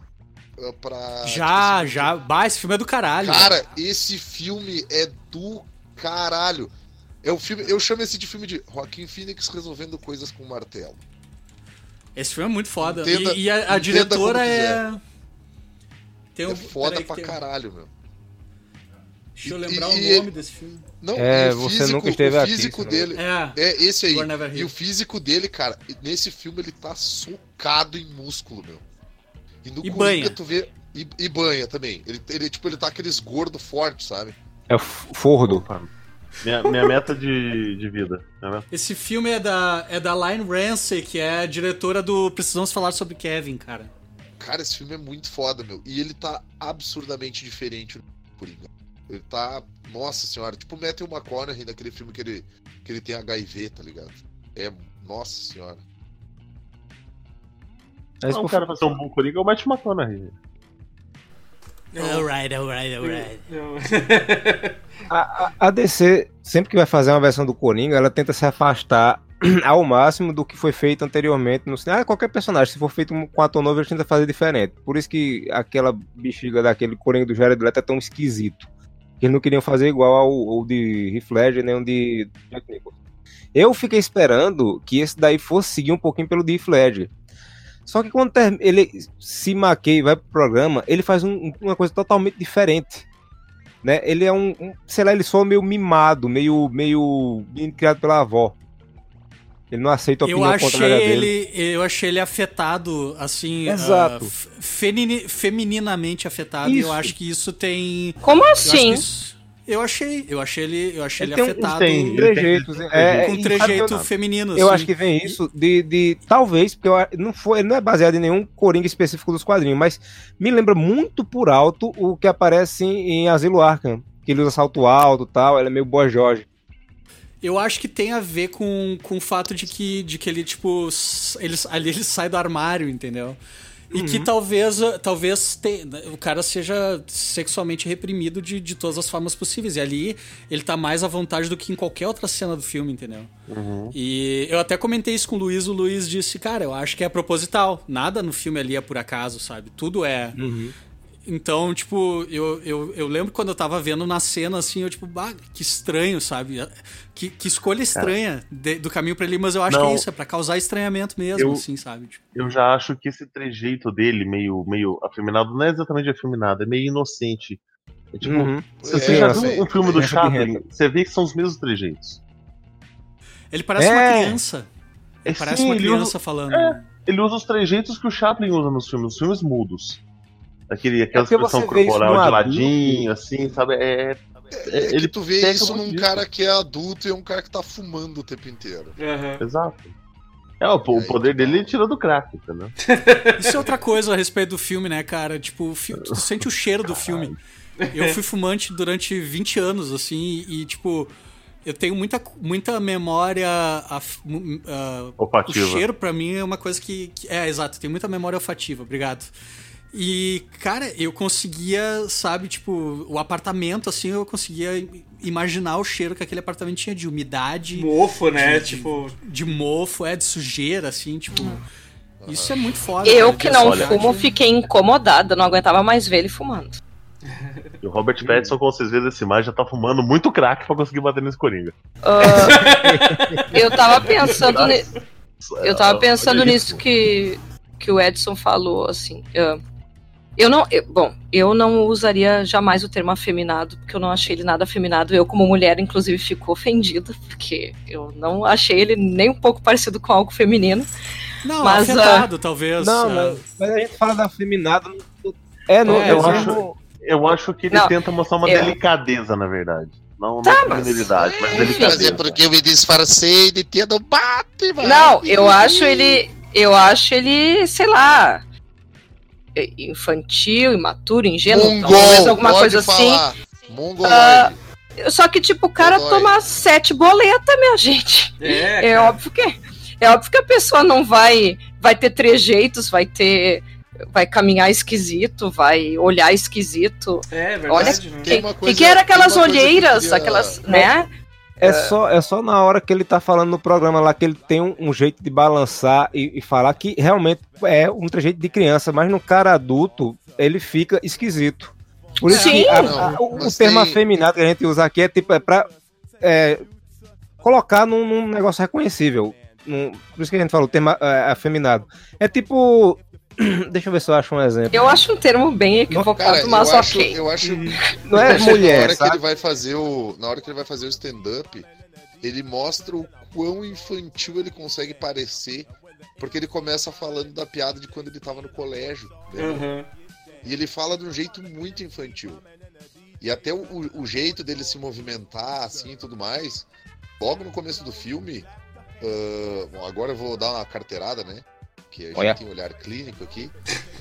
ah, pra. Já, tipo, já. Bah, esse filme é do caralho. Cara, esse filme é do caralho. É o filme, eu chamo esse de filme de Joaquim Phoenix resolvendo coisas com martelo. Esse filme é muito foda. Entenda- e, e a, a diretora é. Tem É um- foda peraí que pra tem- caralho, meu. Deixa eu E- lembrar e- o nome desse filme. Não, É, e o você físico, nunca esteve o aqui, físico senão- dele. É. É esse aí. E o físico dele, cara, nesse filme ele tá socado em músculo, meu. E no E Coringa tu vê. E, e banha também. Ele, ele, tipo, ele tá aqueles gordo fortes, sabe? É o Fordo. Opa. Minha, minha meta de, de vida. Esse filme é da, é da Line Ramsey, que é a diretora do Precisamos Falar sobre Kevin, cara. Cara, esse filme é muito foda, meu. E ele tá absurdamente diferente do Coringa. Ele tá. Nossa senhora, tipo o Matthew McConaughey naquele filme que ele, que ele tem HIV, tá ligado? É. Nossa senhora. Mas, Não, o cara fazer um bom Coringa é o Matt McConaughey. Alright, alright, alright. A, a- a DC, sempre que vai fazer uma versão do Coringa, ela tenta se afastar ao máximo do que foi feito anteriormente no cinema. Ah, qualquer personagem, se for feito com ator novo, ele tenta fazer diferente. Por isso que aquela bexiga daquele Coringa do Jared Leto é tão esquisito. Que eles não queriam fazer igual ao, ao de Heath Ledger, nem o de Jack Nicholson. Eu fiquei esperando que esse daí fosse seguir um pouquinho pelo de Heath Ledger. Só que quando ele se maqueia e vai pro programa, ele faz um- uma coisa totalmente diferente né? Ele é um, um- sei lá, ele soa meio mimado, meio, meio criado pela avó. Ele não aceita a Eu opinião achei contrária dele. ele, eu achei ele afetado, assim, Exato. ah, f- femini- femininamente afetado. E eu Isso. acho que isso tem. Como Eu, acho que assim? isso- eu achei, eu achei ele, eu achei Ele ele, tem um- afetado tem- trejeitos, tem- é, com e sabe trejeito que eu- feminino. Eu assim. acho que vem isso de, de talvez, porque eu a- não, foi, não é baseado em nenhum Coringa específico dos quadrinhos, mas me lembra muito por alto o que aparece em, em Asilo Arkham, que ele usa salto alto e tal, ele é meio Boa Jorge. Eu acho que tem a ver com, com o fato de que, de que ele, tipo, ele, ali ele sai do armário, entendeu? E que talvez, talvez te- o cara seja sexualmente reprimido de, de todas as formas possíveis. E ali ele tá mais à vontade do que em qualquer outra cena do filme, entendeu? E eu até comentei isso com o Luiz, o Luiz disse, cara, eu acho que é proposital. Nada no filme ali é por acaso, sabe? Tudo é. Então, tipo, eu, eu, eu lembro quando eu tava vendo na cena, assim, eu tipo, bah, que estranho, sabe? Que, que escolha estranha de- do caminho pra ele, mas eu acho Não. que é isso, é pra causar estranhamento mesmo, Eu- assim, sabe? Tipo, Eu já acho que esse trejeito dele, meio, meio afeminado, não é exatamente afeminado, é meio inocente. É tipo, Uhum. se É, você já assim, viu um filme do essa Chaplin, pirreta. você vê que são os mesmos trejeitos. ele parece É. uma criança. É, Parece sim, uma ele criança usa- falando. É. Ele usa os trejeitos que o Chaplin usa nos filmes, os filmes mudos. Aquele, aquela É expressão corporal de ladinho, assim, sabe? É, É, Ele que tu vê isso num disso. cara que é adulto e é um cara que tá fumando o tempo inteiro. Aham. exato. É, o, o poder dele ele tirou do crack, entendeu? Isso é outra coisa a respeito do filme, né, cara? Tipo, tu sente o cheiro do filme. Eu fui fumante durante 20 anos, assim, e, tipo, eu tenho muita, muita memória. mu- ah, o cheiro, pra mim, é uma coisa que, que- É, exato, tem muita memória olfativa, obrigado. E, cara, eu conseguia, sabe, tipo, o apartamento, assim, eu conseguia imaginar o cheiro que aquele apartamento tinha de umidade, Mofo, né? De- Tipo. de mofo, é, de sujeira, assim, tipo. Isso é muito foda. Eu cara, que de não olhar, fumo, fiquei incomodada, não aguentava mais ver ele fumando. E o Robert Pattinson, como vocês veem nessa imagem, já tá fumando muito crack pra conseguir bater nesse Coringa. Ah, eu tava pensando, ni- eu tava pensando nisso que, que o Edson falou, assim. ah, eu não. eu- bom, eu não usaria jamais o termo afeminado, porque eu não achei ele nada afeminado. Eu, como mulher, inclusive, fico ofendida, porque eu não achei ele nem um pouco parecido com algo feminino. Não, Mas, afetado, talvez. Não, ah, mas, mas a gente fala da afeminada. no- É, no, É, eu acho. Eu acho que ele Não, tenta mostrar uma eu- delicadeza, na verdade. Não, Tá, não mas- feminilidade, mas delicadeza. Mas é porque eu me disfarcei de tia do Batman. Não, eu acho ele. Eu acho ele, sei lá, infantil, imaturo, ingênuo, Mongol, talvez alguma pode coisa assim. falar. Mongoloide. Ah, Só que, tipo, o cara toma sete boletas, minha gente. É, É óbvio que é óbvio que a pessoa não vai vai ter trejeitos, vai ter vai caminhar esquisito, vai olhar esquisito. É verdade, Olha, né? Tem Que, uma que coisa- que era tem aquelas que olheiras, queria- aquelas, né? É só, é só na hora que ele tá falando no programa lá que ele tem um, um jeito de balançar e, e falar que realmente é um trejeito de criança, mas no cara adulto ele fica esquisito. Por isso Sim. que a- a- o, o termo tem- afeminado que a gente usa aqui é tipo é pra é, colocar num, num negócio reconhecível. Num- por isso que a gente fala o termo é, afeminado. É tipo. Deixa eu ver se eu acho um exemplo. Eu acho um termo bem equivocado, Cara, eu mas acho, ok. eu acho Não é que na mulher, hora que ele vai fazer o na hora que ele vai fazer o stand-up ele mostra o quão infantil ele consegue parecer porque ele começa falando da piada de quando ele tava no colégio né? Aham. e ele fala de um jeito muito infantil e até o, o- jeito dele se movimentar assim e tudo mais logo no começo do filme ah, bom, agora eu vou dar uma carteirada né que a gente Olha. tem olhar clínico aqui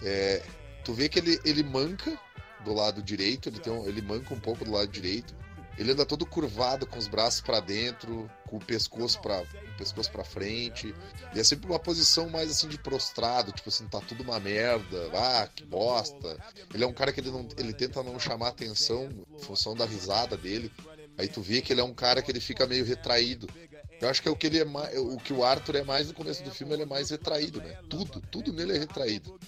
É, tu vê que ele, ele manca do lado direito, ele, tem um- ele manca um pouco do lado direito. Ele anda todo curvado com os braços pra dentro, com o pescoço para pescoço para frente. E é sempre uma posição mais assim de prostrado, tipo assim, tá tudo uma merda, ah, que bosta. Ele é um cara que ele não ele tenta não chamar atenção em função da risada dele. Aí tu vê que ele é um cara que ele fica meio retraído. Eu acho que é o que ele é mais, o que o Arthur é mais no começo do filme, ele é mais retraído, né? Tudo, tudo nele é retraído.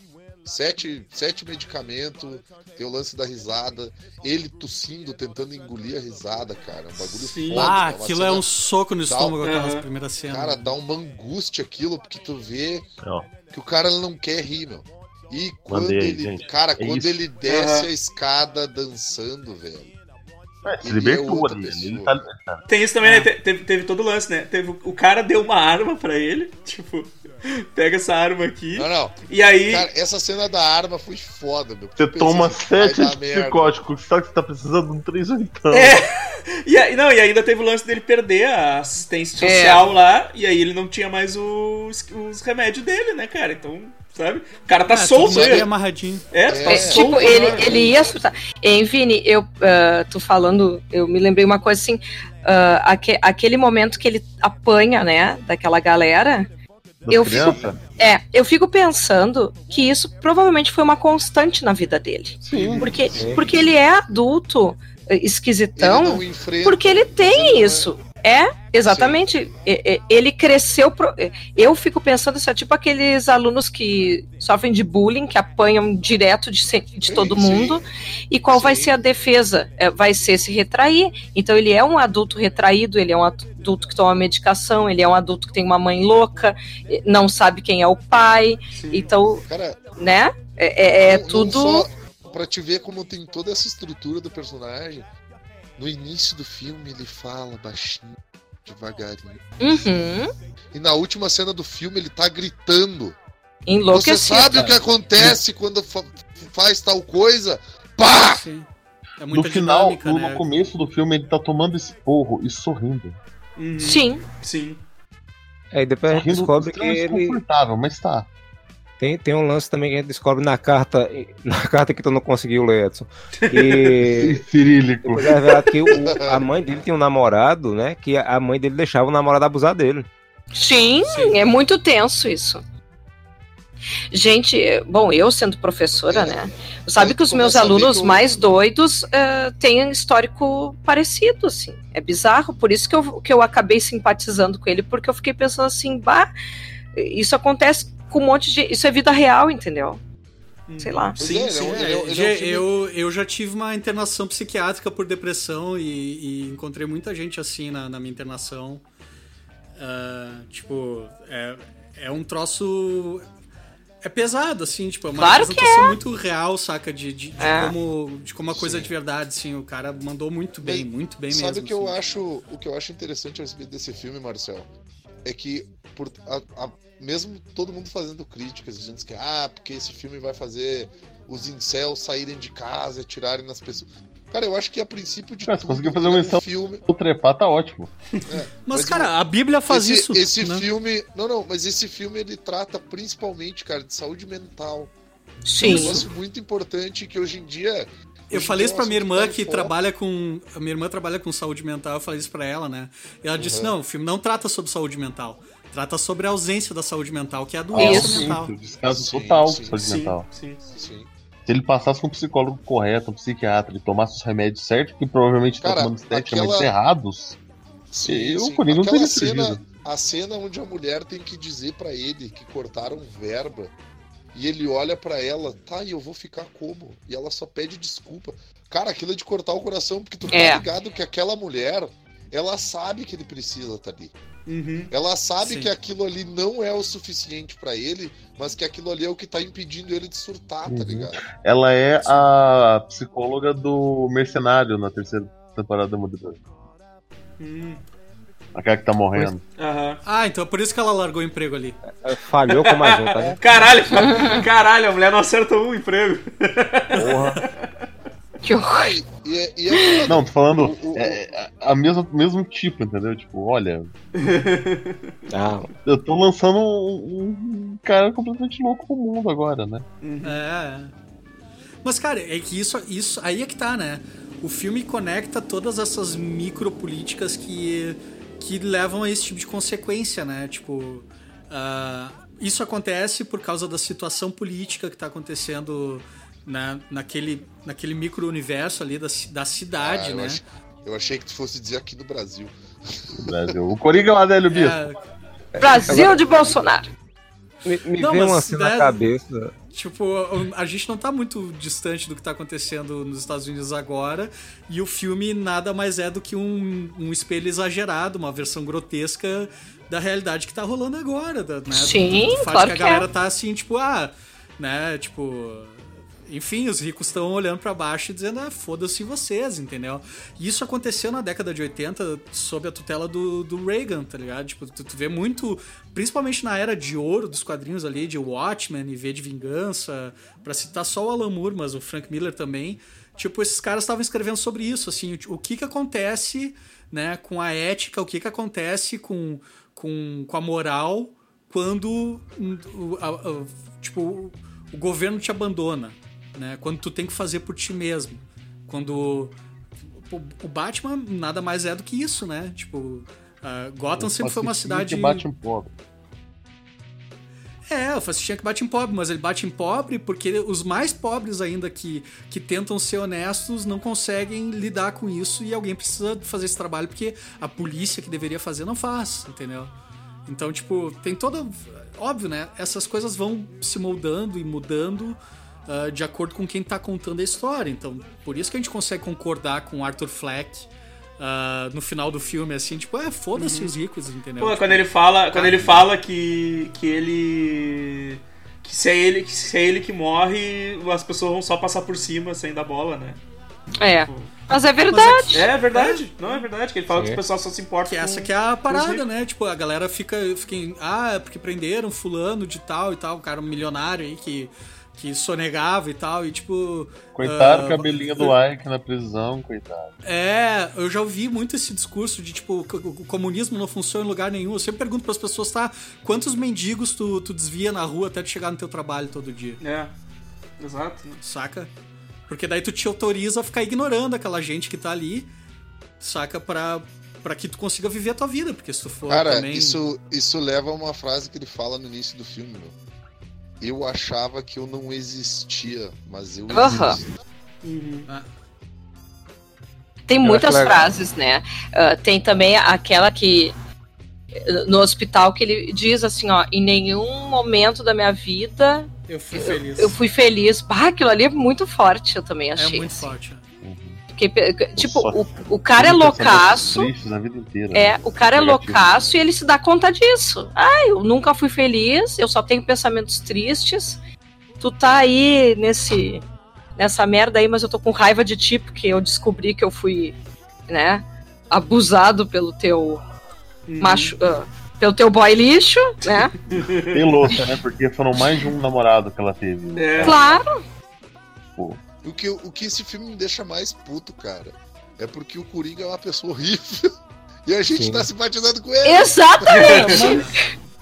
Sete, sete medicamentos, tem o lance da risada, ele tossindo, tentando engolir a risada, cara. Um bagulho Sim. foda. Ah, é uma aquilo é um soco no estômago, aquelas Aham. primeiras cenas. Cara, dá uma angústia aquilo, porque tu vê que o cara não quer rir, meu. E quando Mandei ele. gente. Cara, É quando isso. ele desce Aham. a escada dançando, velho. É, se Ele é libertou outra ali. Ele tá, Tem isso também, né? Te- Teve, teve todo o lance, né? Teve, o cara deu uma arma pra ele, tipo, pega essa arma aqui. Não, não. E aí. Cara, essa cena da arma foi foda, meu. Você toma sete psicóticos, só que você tá precisando de um 3 oitão. É. E, aí, não, e ainda teve o lance dele perder a assistência É. social lá, e aí ele não tinha mais os, os remédios dele, né, cara? Então, sabe? O cara tá É, solto, né? amarradinho. É, tá É, solto. Tipo, ele, né? ele ia surtar. Em Vini, eu ah, tô falando, eu me lembrei uma coisa assim, ah, aque- aquele momento que ele apanha, né, daquela galera. Eu fico-? É, eu fico pensando que isso provavelmente foi uma constante na vida dele. Sim. Porque, Sim. porque ele é adulto, eh, Ele esquisitão, enfrenta, porque ele tem ele é- isso. É, exatamente. Ele cresceu. pro- Eu fico pensando isso é tipo aqueles alunos que sofrem de bullying, que apanham direto de, de Sim, todo sim. mundo. E qual vai Sim. ser a defesa? É, Vai ser se retrair. Então ele é um adulto retraído, ele é um adulto que toma medicação, ele é um adulto que tem uma mãe louca, não sabe quem é o pai. Sim. Então, Cara, né? É, é- é não- não tudo. só pra te ver como tem toda essa estrutura do personagem. No início do filme ele fala baixinho, devagarinho. Uhum, E na última cena do filme ele tá gritando. Você sabe o que acontece quando fa- faz tal coisa? Pá! Sim. É No final, dinâmica, no, né? no começo do filme, ele tá tomando esse porro e sorrindo. Uhum. Sim. Sim. Aí depois a gente descobre que ele confortável, mas tá. Tem, tem um lance também que a gente descobre na carta, na carta que tu não conseguiu ler, Edson. E Cirílico. depois é revelado que o- a mãe dele tinha um namorado, né? Que a mãe dele deixava o namorado abusar dele. Sim, é muito tenso isso. Gente, bom, eu sendo professora, né? Sabe que os meus alunos mais doidos eh, têm histórico parecido, assim. É bizarro, por isso que eu, que eu acabei simpatizando com ele, porque eu fiquei pensando assim, bah, isso acontece com um monte de. Isso é vida real, entendeu? Sei lá. Sim, é, é sim. É, é é eu, eu já tive uma internação psiquiátrica por depressão e, e encontrei muita gente assim na, na minha internação. Ah, tipo, é, é um troço. É pesado, assim, tipo, é uma Claro representação muito real, saca? De, de, de É. como, de como a coisa é de verdade, assim. O cara mandou muito bem, Bem, muito bem Sabe mesmo. o que eu assim. acho, o que eu acho interessante a respeito desse filme, Marcel? É que por, a- a- mesmo todo mundo fazendo críticas, dizendo que, ah, porque esse filme vai fazer os incels saírem de casa e atirarem nas pessoas. Cara, eu acho que a princípio de Cara, tudo, conseguir fazer um é incel- filme. O trepar tá ótimo. é, Mas, o- cara, a Bíblia faz esse, isso. Esse né? filme. Não, não, mas esse filme ele trata principalmente, cara, de saúde mental. Um Sim. negócio muito importante que hoje em dia. Eu falei isso é um pra minha assunto irmã que trabalha com. A minha irmã trabalha com saúde mental, eu falei isso pra ela, né? E ela disse: Uhum. não, o filme não trata sobre saúde mental. Trata sobre a ausência da saúde mental, que é a doença Isso. mental. Descaso Sim, total sim, de saúde Sim, mental. sim. Sim. Se ele passasse com um psicólogo correto, um psiquiatra, e tomasse os remédios certos, que provavelmente tá Cara, tomando estética, aquela- errados, Sim, eu, sim. o Coringa não teria cena, a cena onde a mulher tem que dizer pra ele que cortaram verba e ele olha pra ela, tá, e eu vou ficar como? E ela só pede desculpa. Cara, aquilo é de cortar o coração, porque tu tá É. ligado que aquela mulher, ela sabe que ele precisa estar ali. Uhum. Ela sabe Sim. que aquilo ali não é o suficiente pra ele, mas que aquilo ali é o que tá impedindo ele de surtar, tá Uhum. ligado? Ela é a psicóloga do Mercenário na terceira temporada da Demolidor. Hum. Aquela que tá morrendo. Aham. Ah, então é por isso que ela largou o emprego ali. É, Falhou com mais um, tá vendo? Caralho, caralho, a mulher não acerta um emprego. Porra. Que horror. E, e, é- e é Não, tô falando O- o- é, é, a mesma, mesmo tipo, entendeu? Tipo, olha, Ah, eu tô lançando um, um cara completamente louco pro mundo agora, né? É. Mas, cara, é que isso, isso aí é que tá, né? O filme conecta todas essas micropolíticas que, que levam a esse tipo de consequência, né? Tipo, ah, isso acontece por causa da situação política que tá acontecendo na, naquele, naquele micro-universo ali da, da cidade, Ah, eu né? ach- Eu achei que tu fosse dizer aqui no Brasil. O Brasil. O Coringa é o Adélio Bispo. É, Brasil de Bolsonaro. me, me Não, vem uma cena né- na cabeça. Tipo, a gente não tá muito distante do que tá acontecendo nos Estados Unidos agora, e o filme nada mais é do que um, um espelho exagerado, uma versão grotesca da realidade que tá rolando agora, né? Sim, do fato claro que a que galera é. tá assim, tipo, ah, né, tipo, enfim, os ricos estão olhando pra baixo e dizendo, ah, foda-se vocês, entendeu? E isso aconteceu na década de 80 sob a tutela do, do Reagan, tá ligado? Tipo, tu, tu vê muito, principalmente na era de ouro dos quadrinhos ali, de Watchmen e V de Vingança, pra citar só o Alan Moore, mas o Frank Miller também. Tipo, esses caras estavam escrevendo sobre isso, assim, o, o que que acontece, né, com a ética, o que que acontece com, com, com a moral quando, hum, tipo, o governo te abandona, né? Quando tu tem que fazer por ti mesmo. Quando o, Batman nada mais é do que isso, né? Tipo, ah, Gotham sempre foi uma cidade Que bate um pobre. é, o fascistinha que bate em pobre, mas ele bate em pobre porque os mais pobres ainda que, que tentam ser honestos não conseguem lidar com isso e alguém precisa fazer esse trabalho porque a polícia que deveria fazer não faz, entendeu? Então, tipo, tem toda. Óbvio, né? Essas coisas vão se moldando e mudando ah, de acordo com quem tá contando a história. Então, por isso que a gente consegue concordar com Arthur Fleck ah, no final do filme, assim, tipo, é, foda-se os ricos, entendeu? Pô, Tipo, quando ele fala, quando ele fala que que ele que se é ele, que se é ele que morre, as pessoas vão só passar por cima sem dar bola, né? É. Tipo, Mas é verdade. É verdade, não é verdade, que ele fala Sim. que o pessoal só se importa Que com... essa que é a parada, né? Tipo, a galera fica, fica em, ah, é porque prenderam fulano de tal e tal, um cara milionário aí que, que sonegava e tal, e tipo... Coitado, ah, cabelinho do Ike na prisão, coitado. É, eu já ouvi muito esse discurso de, tipo, o comunismo não funciona em lugar nenhum. Eu sempre pergunto pras pessoas, tá, quantos mendigos tu, tu desvia na rua até tu chegar no teu trabalho todo dia? É. Exato. né? saca? Porque daí tu te autoriza a ficar ignorando aquela gente que tá ali, saca? Pra, pra que tu consiga viver a tua vida, porque se tu for Cara, também... isso, isso leva a uma frase que ele fala no início do filme, meu. Eu achava que eu não existia, mas eu Aham. existo. Uhum. Tem Eu muitas frases, né? Ah, tem também aquela que no hospital que ele diz assim, ó, em nenhum momento da minha vida Eu fui feliz. eu fui feliz. Bah, aquilo ali é muito forte, eu também É achei. muito assim. forte. Porque, tipo, Só- o, o cara é loucaço. tristes na vida inteira. É, né? o cara é Negativo. loucaço e ele se dá conta disso. Ah, eu nunca fui feliz, eu só tenho pensamentos tristes. Tu tá aí nesse nessa merda aí, mas eu tô com raiva de ti porque eu descobri que eu fui, né, abusado pelo teu Uhum. macho, ah, pelo teu boy lixo, né? Tem louça, né? Porque foram mais de um namorado que ela teve. É. Claro. Pô. O que, o que esse filme me deixa mais puto, cara, é porque o Coringa é uma pessoa horrível. E a gente Sim. tá simpatizando com ele. Exatamente.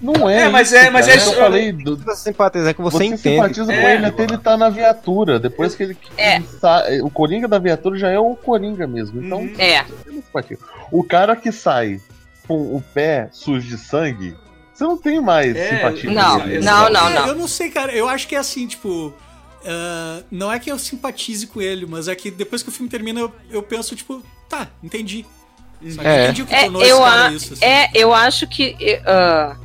Não é. É, mas isso, é- mas cara. é- eu falei do, Você simpatiza, é que você, Você, entende. simpatiza com É. ele até ele tá na viatura. Depois que ele. É. sai- o Coringa da viatura já é o Coringa mesmo. Então, Uhum. É. O cara que sai com o pé sujo de sangue, você não tem mais É, simpatia Não, não, não, É, não. Eu não sei, cara. Eu acho que é assim, tipo. Ah, não é que eu simpatize com ele, mas é que depois que o filme termina, eu, eu penso, tipo, tá, entendi. É. Entendi o que É, tornou eu, a- isso. assim. é, eu acho que. ah,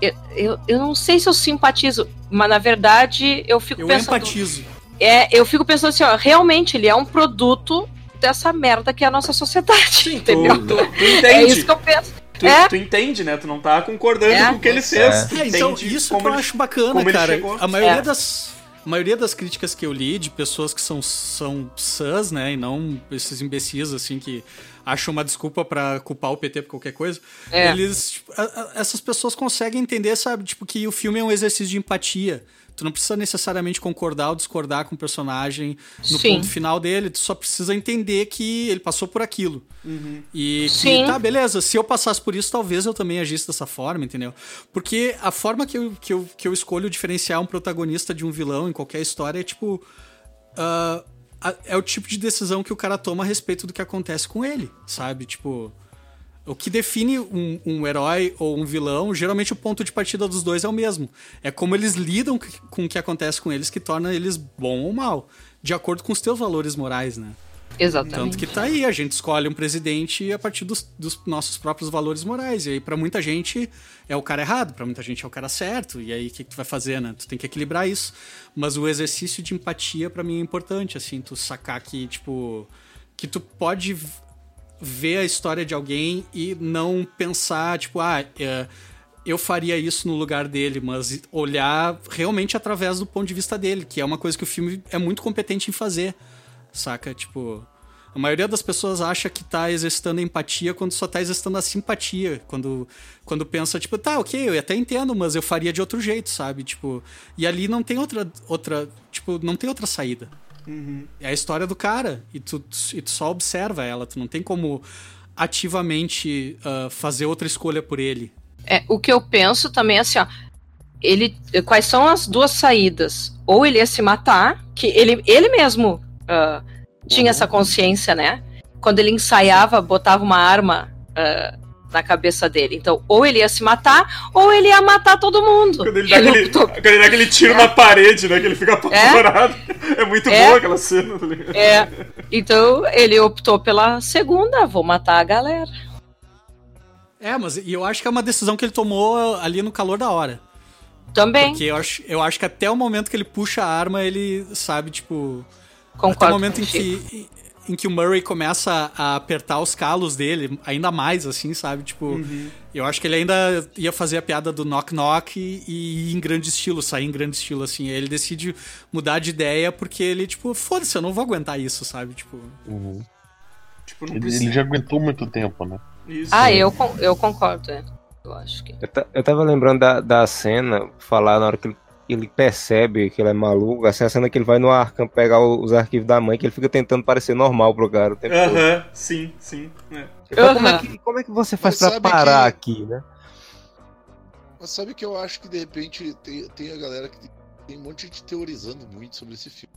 eu, eu, eu não sei se eu simpatizo, mas na verdade eu fico Eu pensando. empatizo. É, eu fico pensando assim, ó, realmente ele é um produto dessa merda que é a nossa sociedade, entendeu? Tu, tu, tu É entende. isso que eu penso. tu, é. tu entende, né? Tu não tá concordando É. com o que ele fez. É. É, então, entende isso que eu acho bacana, cara. A maioria, É. das, a maioria das críticas que eu li de pessoas que são, são sãs, né, e não esses imbecis, assim, que acham uma desculpa pra culpar o PT por qualquer coisa, É. eles, tipo, a- a- essas pessoas conseguem entender, sabe, tipo, que o filme é um exercício de empatia. Tu não precisa necessariamente concordar ou discordar com o personagem no Sim. ponto final dele, tu só precisa entender que ele passou por aquilo. E que, Sim. tá, beleza, se eu passasse por isso, talvez eu também agisse dessa forma, entendeu? Porque a forma que eu, que eu, que eu escolho diferenciar um protagonista de um vilão em qualquer história é tipo. a- é o tipo de decisão que o cara toma a respeito do que acontece com ele, sabe? Tipo. O que define um, um herói ou um vilão, geralmente o ponto de partida dos dois é o mesmo. É como eles lidam com o que acontece com eles que torna eles bom ou mal, de acordo com os teus valores morais, né? Exatamente. Tanto que tá aí, a gente escolhe um presidente a partir dos, dos nossos próprios valores morais. E aí, pra muita gente, é o cara errado, pra muita gente é o cara certo. E aí, o que, que tu vai fazer, né? Tu tem que equilibrar isso. Mas o exercício de empatia, pra mim, é importante, assim, tu sacar que, tipo, que tu pode ver a história de alguém e não pensar, tipo, ah, é, eu faria isso no lugar dele, mas olhar realmente através do ponto de vista dele, que é uma coisa que o filme é muito competente em fazer, saca? Tipo, a maioria das pessoas acha que tá exercitando empatia quando só tá exercitando a simpatia, quando, quando pensa, tipo, tá, ok, eu até entendo, mas eu faria de outro jeito, sabe? Tipo, e ali não tem outra, outra tipo, não tem outra saída. É a história do cara. E tu, e tu só observa ela. Tu não tem como ativamente ah, fazer outra escolha por ele. É, o que eu penso também é assim, ó. Ele, quais são as duas saídas? Ou ele ia se matar, que ele, ele mesmo ah, tinha essa consciência, né? Quando ele ensaiava, botava uma arma ah, na cabeça dele. Então, ou ele ia se matar, ou ele ia matar todo mundo. Quando ele dá aquele, optou- quando ele dá aquele tiro na parede, né? Que ele fica apavorado. É, muito É. boa aquela cena, tá? É, então ele optou pela segunda, vou matar a galera. É, mas e eu acho que é uma decisão que ele tomou ali no calor da hora. Também, Porque eu acho, eu acho que até o momento que ele puxa a arma, ele sabe, tipo. até concordo. o momento em que, em que o Murray começa a apertar os calos dele, ainda mais, assim, sabe? Tipo, eu acho que ele ainda ia fazer a piada do knock-knock e, e ir em grande estilo, sair em grande estilo, assim. Aí ele decide mudar de ideia porque ele, tipo, foda-se, eu não vou aguentar isso, sabe? Tipo. Uhum. Tipo, não Ele, ele já aguentou muito tempo, né? Isso. Ah, eu, eu concordo, é. Eu acho que. Eu, eu tava lembrando da, da cena, falar na hora que ele, ele percebe que ele é maluco, assim, a cena que ele vai no Arkham pegar os arquivos da mãe, que ele fica tentando parecer normal pro cara o tempo todo. Aham, sim, sim. é. Então, como, é que, como é que você faz Mas pra parar que- aqui, né? Mas sabe que eu acho que de repente tem, tem a galera que tem um monte de gente teorizando muito sobre esse filme.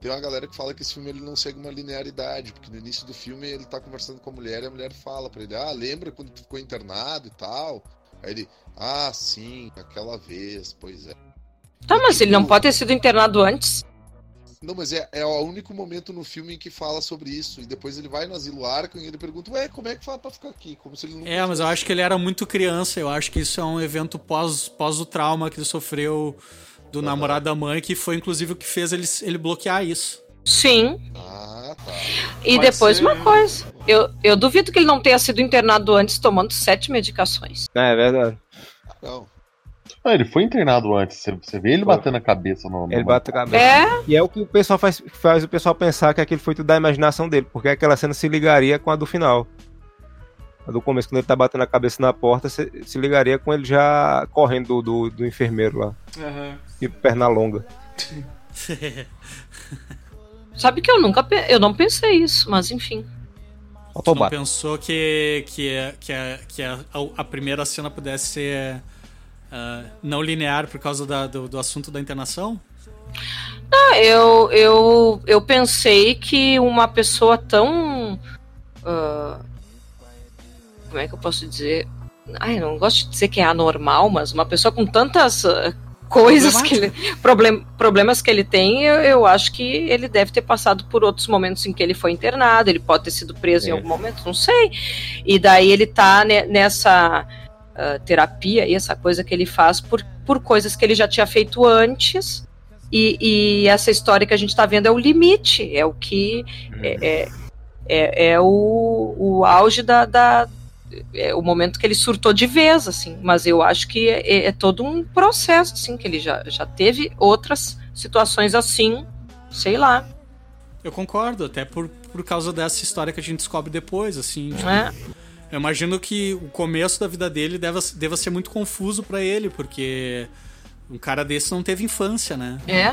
Tem uma galera que fala que esse filme ele não segue uma linearidade, porque no início do filme ele tá conversando com a mulher e a mulher fala pra ele: Ah, lembra quando tu ficou internado e tal? Aí ele: Ah, sim, aquela vez, pois é. Tá, mas ele não pode ter sido internado antes. Não, mas é, é o único momento no filme em que fala sobre isso. E depois ele vai no asilo Arkham e ele pergunta: Ué, como é que fala pra ficar aqui? Como se ele não É, mas eu acho que ele era muito criança. Eu acho que isso é um evento pós, pós o trauma que ele sofreu do namorado da mãe, que foi inclusive o que fez ele, ele bloquear isso. Sim. Ah, tá. E Pode depois ser. uma coisa. Eu, eu duvido que ele não tenha sido internado antes tomando sete medicações. É, é verdade. Não. Ah, ele foi internado antes. Você, você vê ele Foi. batendo a cabeça no. no- Ele bate a cabeça. É, E é o que o pessoal faz, faz o pessoal pensar que aquilo foi tudo da imaginação dele, porque aquela cena se ligaria com a do final. A do começo, quando ele tá batendo a cabeça na porta, se, se ligaria com ele já correndo do, do, do enfermeiro lá. Aham. E perna longa. Sabe que eu nunca eu não pensei isso, mas enfim. O não pensou que, que, que, a, que a, a primeira cena pudesse ser ah, não linear por causa da- do, do assunto da internação? Ah, eu, eu, eu pensei que uma pessoa tão. ah, como é que eu posso dizer? Ai, não gosto de dizer que é anormal, mas uma pessoa com tantas ah, coisas que ele. Problem, problemas que ele tem, eu, eu acho que ele deve ter passado por outros momentos em que ele foi internado, ele pode ter sido preso em É. algum momento, não sei. E daí ele tá ne- nessa ah, terapia e essa coisa que ele faz por, por coisas que ele já tinha feito antes. E, e essa história que a gente está vendo é o limite, é o que é, é, é, é o, o auge da, da é o momento que ele surtou de vez, assim. Mas eu acho que é, é todo um processo, assim, que ele já, já teve outras situações assim, sei lá, Eu concordo, até por, por causa dessa história que a gente descobre depois, assim. tipo, né? Eu imagino que o começo da vida dele deva, deva ser muito confuso pra ele, porque um cara desse não teve infância, né? É.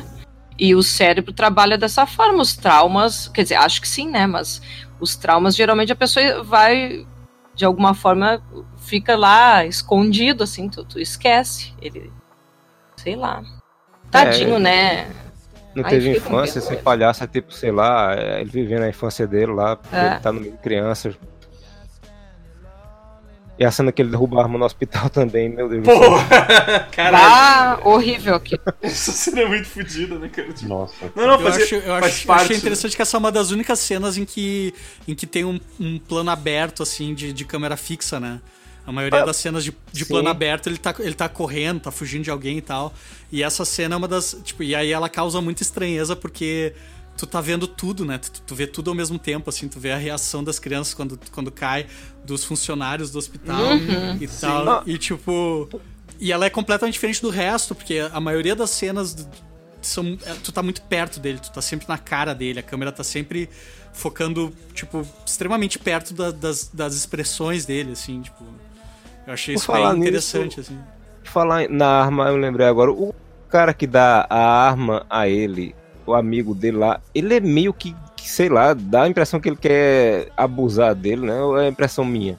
E o cérebro trabalha dessa forma. Os traumas, quer dizer, acho que sim, né? Mas os traumas, geralmente a pessoa vai, de alguma forma, fica lá escondido, assim, tu, tu esquece. Ele. Sei lá. Tadinho, É. né? Não Aí teve infância, esse palhaço é tipo, sei lá, é, ele vivendo a infância dele lá, porque É. ele tá no meio de crianças. E a cena que ele derruba a arma no hospital também, meu Deus do céu. Porra! Caralho. Ah, horrível aqui. Essa cena é muito fodida, né, cara? Tipo, Nossa. Não, não, Eu, fazia, acho, eu, faz acho, eu achei interessante que essa é uma das únicas cenas em que, em que tem um, um plano aberto, assim, de, de câmera fixa, né? A maioria Ah, das cenas de, de plano aberto, ele tá, ele tá correndo, tá fugindo de alguém e tal. E essa cena é uma das. Tipo, e aí ela causa muita estranheza porque tu tá vendo tudo, né? Tu, tu vê tudo ao mesmo tempo, assim, tu vê a reação das crianças quando, quando cai, dos funcionários do hospital Uhum. e tal. E tipo. E ela é completamente diferente do resto, porque a maioria das cenas do- são. é, Tu tá muito perto dele, tu tá sempre na cara dele, a câmera tá sempre focando, tipo, extremamente perto da- das, das expressões dele, assim, tipo. Eu achei isso falar bem nisso, interessante, assim. Falar na arma, eu lembrei agora, o cara que dá a arma a ele, o amigo dele lá, ele é meio que, que, sei lá, dá a impressão que ele quer abusar dele, né? Ou é impressão minha?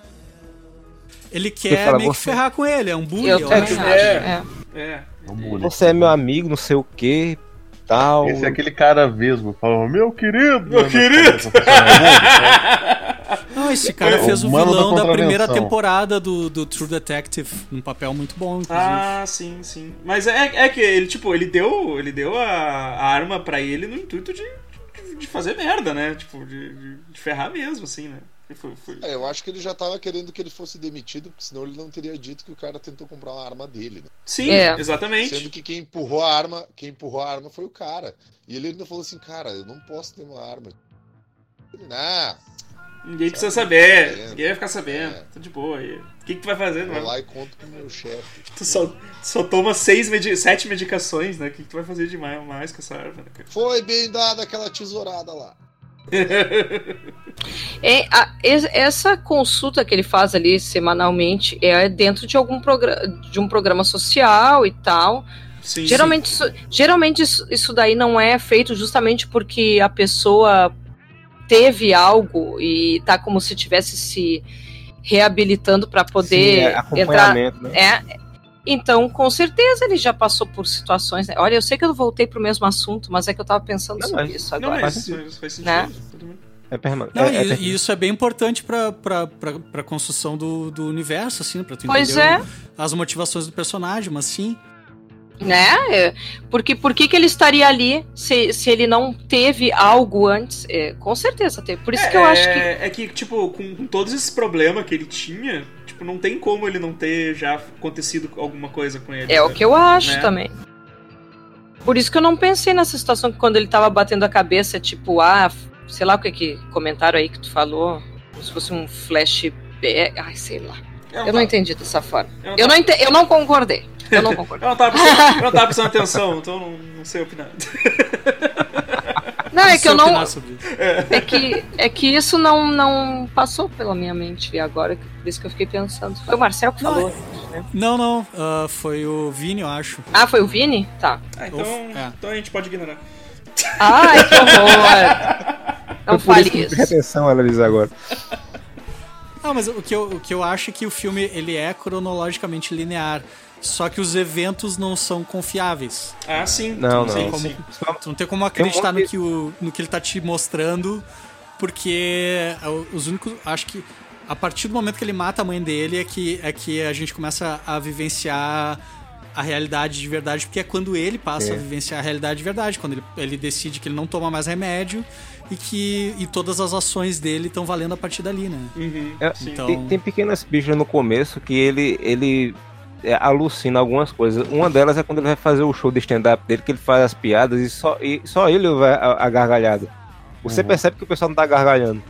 Ele quer fala, meio que você- ferrar com ele, é um bully, Eu acho. é. é. É. É um bullying. Você é meu amigo, não sei o que, tal. Esse é aquele cara mesmo, falando, meu querido! Meu querido! esse cara É, fez o o mano da vilão da, primeira temporada do, do True Detective, num papel muito bom, inclusive. Ah, sim, sim. Mas é, é que ele, tipo, ele deu, ele deu a, a arma pra ele no intuito de, de, de fazer merda, né? Tipo, de, de, de ferrar mesmo, assim, né? Foi, foi... É, eu acho que ele já tava querendo que ele fosse demitido, porque senão ele não teria dito que o cara tentou comprar uma arma dele, né? Sim, É. exatamente. Sendo que quem empurrou a arma, quem empurrou a arma foi o cara. E ele ainda falou assim, cara, eu não posso ter uma arma. Ele, nah, Ninguém precisa saber, sabendo. ninguém vai ficar sabendo. É. Tá de boa aí. O que, que tu vai fazer? Vou vai- lá e conto com o meu chefe. Tu só, só toma seis medi sete medicações, né? O que, que tu vai fazer de mais, com essa arma, né, cara? Foi bem dada aquela tesourada lá. É, a- es- essa consulta que ele faz ali semanalmente é dentro de algum programa de um programa social e tal. Sim, Geralmente, isso, geralmente isso, isso daí não é feito justamente porque a pessoa teve algo e tá como se tivesse se reabilitando para Sim, poder é entrar. acompanhamento, né? É, então, com certeza ele já passou por situações. né? Olha, eu sei que eu voltei pro mesmo assunto, mas é que eu tava pensando Não, sobre mas- isso Não, agora. mas Faz isso, faz sentido. Né? Bem. É permanente. Não, é, é e, e isso é bem importante pra, pra construção do, do universo, assim, pra tu Pois entender é. o- as motivações do personagem, mas sim. Né? É, Porque por que, que ele estaria ali se, se ele não teve algo antes? É, com certeza teve. Por isso que eu acho que. É que, tipo, com, todos esses problemas que ele tinha, tipo, não tem como ele não ter já acontecido alguma coisa com ele. É o né? que eu acho Né? também. Por isso que eu não pensei nessa situação que quando ele tava batendo a cabeça, tipo, ah, sei lá o que que comentaram aí que tu falou, como se fosse um flashback. Ai, sei lá. Eu não tá- entendi dessa forma. Eu não, Eu não, ente... eu não concordei. Eu não concordei. eu não tava prestando, eu não tava prestando atenção, então não, não sei opinar. Não, é que eu não. isso. É que, é que isso não, não passou pela minha mente agora, por isso que eu fiquei pensando. Foi o Marcel que Não, falou. Não, não. ah, foi o Vini, eu acho. Ah, foi o Vini? Tá. Ah, então, É. então a gente pode ignorar. Ai, que horror! Não Foi por fale isso que atenção, ela diz agora. Ah, mas o que, eu, o que eu acho é que o filme ele é cronologicamente linear. Só que os eventos não são confiáveis. Ah, sim. Não, sim, não. sim. Tu não tem como acreditar no, que o, no que ele tá te mostrando, porque é o- os únicos. Acho que a partir do momento que ele mata a mãe dele é que, é que a gente começa a vivenciar a realidade de verdade, porque é quando ele passa É. a vivenciar a realidade de verdade, quando ele, ele decide que ele não toma mais remédio e que e todas as ações dele estão valendo a partir dali, né? Uhum, É. Então- Tem, tem pequenas pistas no começo que ele, ele alucina algumas coisas. Uma delas é quando ele vai fazer o show de stand-up dele, que ele faz as piadas e só, e só ele vai a, a gargalhada. Você Uhum. percebe que o pessoal não tá gargalhando.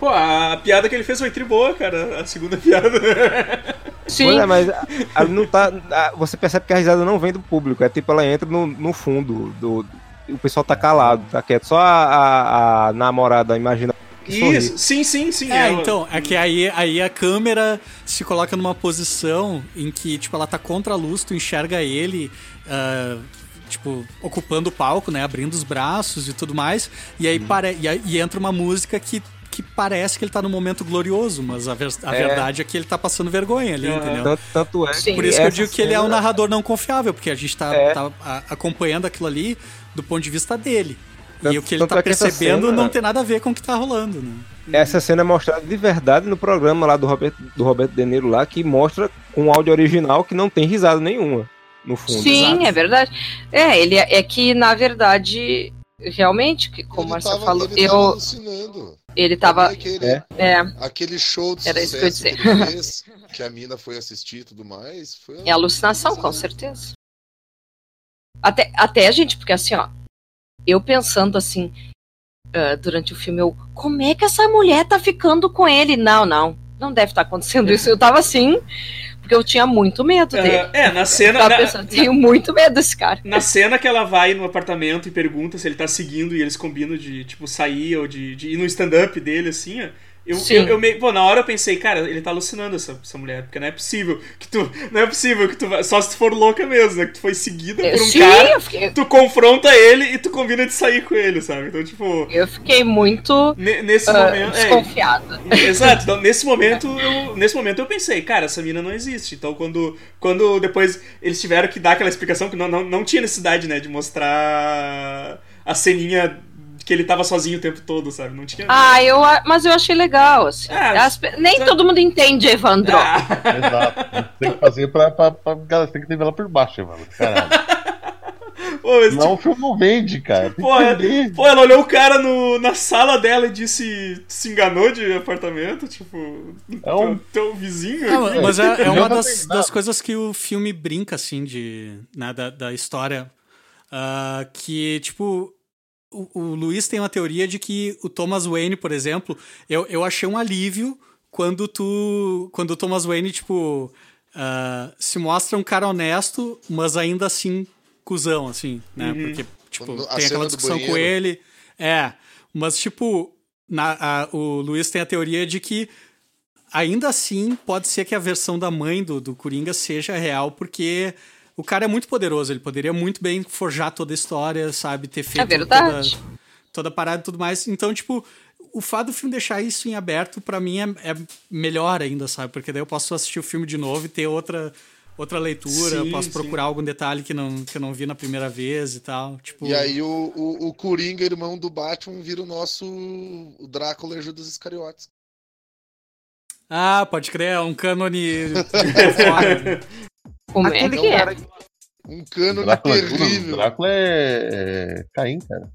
Pô, a piada que ele fez foi tri boa, cara. A segunda piada. Sim. Pois é, mas a- a- não tá, a- você percebe que a risada não vem do público. É tipo, ela entra no, no fundo. Do, o pessoal tá calado, tá quieto. Só a, a- a namorada imagina. Isso, sim, sim, sim. É, ela- então, é que aí, aí a câmera se coloca numa posição em que, tipo, ela tá contra a luz, tu enxerga ele, ah, tipo, ocupando o palco, né, abrindo os braços e tudo mais, e aí, pare... e, aí- e entra uma música que, que parece que ele tá num momento glorioso, mas a, ver- a É. verdade é que ele tá passando vergonha ali, Aham. entendeu? Tanto, tanto é Sim. Por isso que eu digo que ele é um narrador não confiável, porque a gente tá, É. tá a- acompanhando aquilo ali do ponto de vista dele. E Tanto- o que ele tá é que percebendo cena- não tem nada a ver com o que tá rolando, né? Essa cena é mostrada de verdade no programa lá do Robert, do Roberto De Niro lá, que mostra com áudio original que não tem risada nenhuma no fundo. Sim, exato. é verdade. É, ele é que, na verdade, realmente, que, como Ele tava- falou, ele tava eu. alucinando. Ele tava. Aquele, É. É, aquele show de Era isso que eu dizer. ele fez, que a mina foi assistir e tudo mais. Foi é alucinação, com certeza. Até, até, gente, porque assim, ó. Eu pensando assim, ah, durante o filme, eu. Como é que essa mulher tá ficando com ele? Não, não. Não deve estar acontecendo isso. Eu tava assim, porque eu tinha muito medo dele. Ah, é, na Eu cena. tava na- pensando, tenho muito medo desse cara. Na cena que ela vai no apartamento e pergunta se ele tá seguindo e eles combinam de, tipo, sair ou de, de ir no stand-up dele, assim, ó. Eu, eu, eu meio, pô, na hora eu pensei, cara, ele tá alucinando essa, essa mulher, porque não é possível que tu. Não é possível que tu. Só se tu for louca mesmo, né? Que tu foi seguida Eu, por um sim, cara, fiquei, tu confronta ele e tu combina de sair com ele, sabe? Então, tipo. eu fiquei muito ne- Nesse ah, momento. é, desconfiada. Exato, então nesse momento, eu, nesse momento eu pensei, cara, essa mina não existe. Então quando, quando depois eles tiveram que dar aquela explicação que não, não, não tinha necessidade, né, de mostrar a ceninha que ele tava sozinho o tempo todo, sabe? Não tinha. Ah, eu, mas eu achei legal, assim. Ah, As nem só- todo mundo entende, Evandro. Ah, Exato. Tem que fazer pra, pra, pra galera, tem que nivelar por baixo, mano. Caralho. pô, mas, Senão o filme não vende, cara. Pô, é- pô, ela olhou o cara no, na sala dela e disse se enganou de apartamento, tipo, É um- teu, teu vizinho. Não, aqui. mas é, é uma não das, das coisas que o filme brinca, assim, de, né, da, da história. ah, que, tipo, o, o Luiz tem uma teoria de que o Thomas Wayne, por exemplo, eu, eu achei um alívio quando tu. Quando o Thomas Wayne, tipo, ah, se mostra um cara honesto, mas ainda assim cuzão, assim, né? Uhum. Porque, tipo, Quando- tem aquela discussão com ele. É. Mas, tipo, na, a- o Luiz tem a teoria de que ainda assim pode ser que a versão da mãe do, do Coringa seja real, porque o cara é muito poderoso, ele poderia muito bem forjar toda a história, sabe? Ter feito É verdade. Toda, toda a parada e tudo mais. Então, tipo, o fato do filme deixar isso em aberto, pra mim, é, é melhor ainda, sabe? Porque daí eu posso assistir o filme de novo e ter outra. Outra leitura, Sim, posso sim. procurar algum detalhe que, não, que eu não vi na primeira vez e tal. Tipo, E aí o, o, o Coringa, irmão do Batman, vira o nosso o Drácula e Judas Iscariotes. Ah, pode crer, é um cânone Como é Aquele que é? Um cânone Drácula, terrível. Drácula é, é Caim, cara.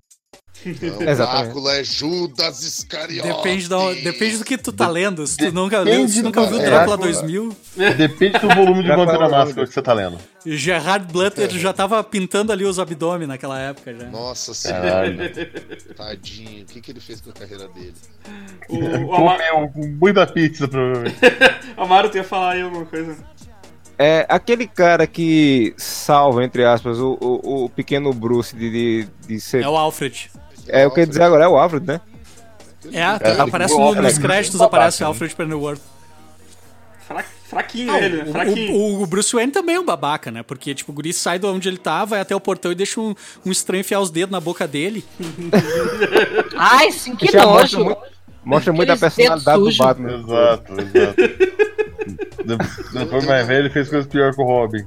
Não, Exatamente. Drácula é Judas Iscariotes. Depende, da, depende do que tu tá lendo. Se tu nunca, Depende leu, se nunca viu é, Drácula pô. 2000, Depende do volume de é o Máscara que você tá lendo. Gerard Butler já tava pintando ali os abdômen naquela época já. Nossa senhora, tadinho. O que, que ele fez com a carreira dele? O, o Ama- Comeu com muita pizza, provavelmente. Amaro, tu ia falar aí alguma coisa? É aquele cara que salva, entre aspas, o, o, o pequeno Bruce de, de, de ser. É o Alfred. É o que eu ia dizer agora, é o Alfred, né? É, É, aparece no- nos créditos, aparece né? Alfred Pennyworth. Fra- Fraquinho ele, né? Fraquinho. o, o- o Bruce Wayne também é um babaca, né? Porque, tipo, o guri sai de onde ele tá, vai até o portão e deixa um, um estranho enfiar os dedos na boca dele. Ai, sim, que mostra nojo. muito, mostra muito a personalidade do Batman. Exato, exato. De- Depois mais velho, ele fez coisas piores que o Robin.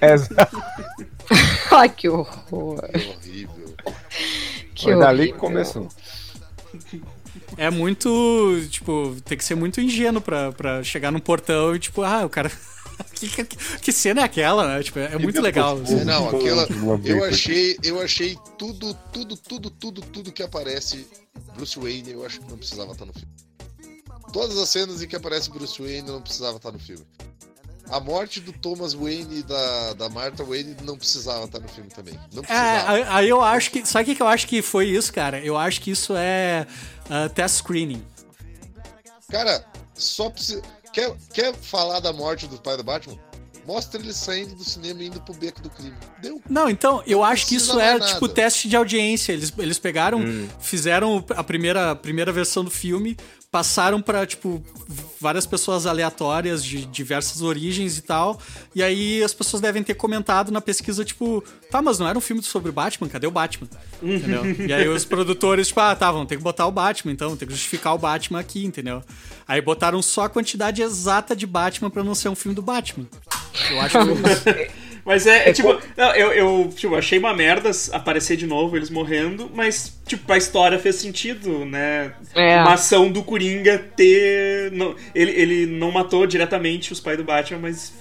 Exato. Ai, que horror. Que horrível. Que Foi dali que começou. É muito, tipo, tem que ser muito ingênuo pra, pra chegar num portão e, tipo, ah, o cara... que, que, que cena é aquela, né? Tipo, é muito legal. assim. É, não, aquela. Uma Eu achei, eu achei tudo, tudo, tudo, tudo, tudo que aparece Bruce Wayne, eu acho que não precisava estar no filme. Todas as cenas em que aparece Bruce Wayne não precisava estar no filme. A morte do Thomas Wayne e da, da Martha Wayne não precisava estar no filme também. Não É, precisava. aí- aí eu acho que. Sabe o que que eu acho que foi isso, cara? Eu acho que isso é ah, test screening. Cara, só precisa. Quer, quer falar da morte do pai do Batman? Mostra ele saindo do cinema e indo pro beco do crime. Deu. Não, então, eu Não acho que isso é tipo nada. teste de audiência. Eles, eles pegaram, Hum. fizeram a primeira, a primeira versão do filme, passaram pra, tipo, várias pessoas aleatórias de diversas origens e tal. E aí as pessoas devem ter comentado na pesquisa, tipo, tá, mas não era um filme sobre Batman? Cadê o Batman? Entendeu? E aí os produtores, tipo, ah, tá, vamos ter que botar o Batman, então, tem que justificar o Batman aqui, entendeu? Aí botaram só a quantidade exata de Batman pra não ser um filme do Batman. Eu acho que. Mas é, é tipo, não, eu, eu tipo, achei uma merda aparecer de novo eles morrendo, mas, tipo, a história fez sentido, né? É. Uma ação do Coringa ter. Não, ele, ele não matou diretamente os pais do Batman, mas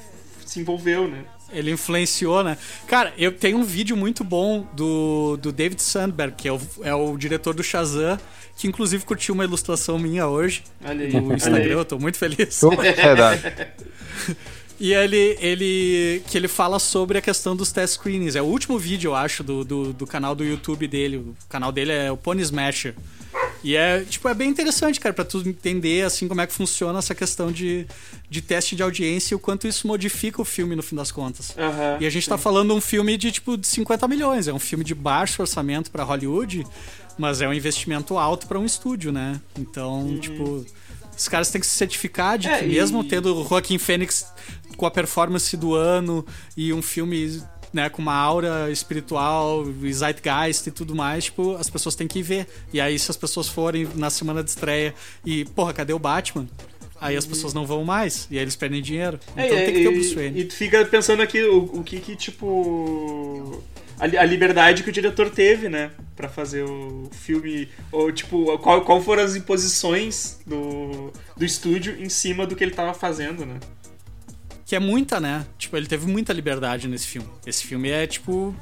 se envolveu, né? Ele influenciou, né? Cara, eu tenho um vídeo muito bom do, do David Sandberg, que é o, é o diretor do Shazam, que inclusive curtiu uma ilustração minha hoje Olha aí. no olha Instagram, aí. eu tô muito feliz. Verdade. E ele, ele. que ele fala sobre a questão dos test screenings. É o último vídeo, eu acho, do, do, do canal do YouTube dele. O canal dele é o Pony Smasher. E é, tipo, é bem interessante, cara, pra tu entender, assim, como é que funciona essa questão de, de teste de audiência e o quanto isso modifica o filme, no fim das contas. Aham, E a gente tá falando de um filme de, tipo, de 50 milhões. É um filme de baixo orçamento pra Hollywood, mas é um investimento alto pra um estúdio, né? Então, tipo, os caras têm que se certificar de É, que e- mesmo tendo o Joaquim Fênix com a performance do ano e um filme né, com uma aura espiritual, e zeitgeist e tudo mais, tipo, as pessoas têm que ir ver. E aí, se as pessoas forem na semana de estreia e, porra, cadê o Batman? Aí as pessoas não vão mais, e aí eles perdem dinheiro. Então É, tem que ter o e- Bruce Wayne. E tu fica pensando aqui o, o que que, tipo. A, li- a liberdade que o diretor teve, né? Pra fazer o filme. Ou, tipo, qual, qual foram as imposições do, do estúdio em cima do que ele tava fazendo, né? Que é muita, né? Tipo, ele teve muita liberdade nesse filme. Esse filme é, tipo,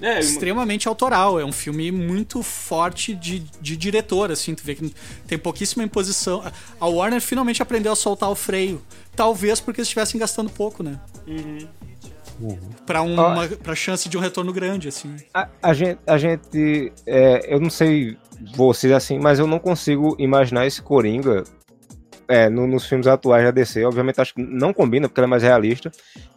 É, extremamente autoral. É um filme muito forte de, de diretor, assim. Tu vê que tem pouquíssima imposição. A Warner finalmente aprendeu a soltar o freio. Talvez porque eles estivessem gastando pouco, né? Pra, uma, pra chance de um retorno grande, assim. A, a gente, a gente é, eu não sei vocês assim, mas eu não consigo imaginar esse Coringa é, no- nos filmes atuais da DC. Obviamente acho que não combina, porque ele é mais realista.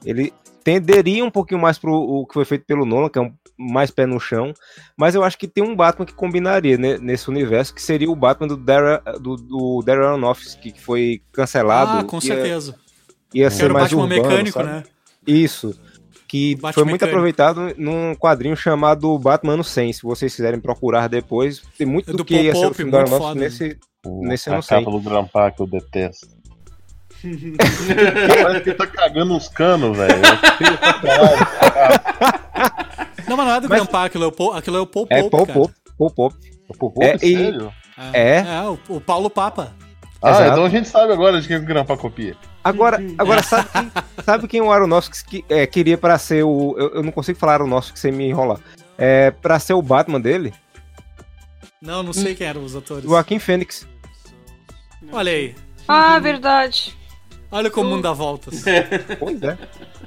Ele tenderia um pouquinho mais pro o que foi feito pelo Nolan, que é um mais pé no chão. Mas eu acho que tem um Batman que combinaria ne- nesse universo, que seria o Batman do Darren, do, do Darren Aronofsky, que foi cancelado. Ah, com Ia- certeza. Ia, Que ser mais Batman urbano, mecânico, sabe? né? Isso. Que Batman foi muito aproveitado num quadrinho chamado Batman no 100. Se vocês quiserem procurar depois, tem muito É do, do que ia ser o filme Aronofsky foda. nesse. O, Nesse a não sei. capa do que eu detesto. Parece que ele tá cagando uns canos, velho. Não, mas não é do Mas- Grandpa, aquilo é o Paul, aquilo é o Paul É Pope, Paul. Pope. Paul Pope. Pô, É, e- sério? É. É, o, o Paulo Papa. Ah, Exato. então a gente sabe agora de quem o Grampa copia. Agora, agora sabe, quem, sabe quem o Aronofsky que, é, queria pra ser o. Eu, eu não consigo falar Aronofsky sem me enrolar. É, pra ser o Batman dele, Não, não sei quem eram os atores. o Joaquim Fênix. Olha aí. Ah, verdade. Olha como o mundo dá voltas. Pois é.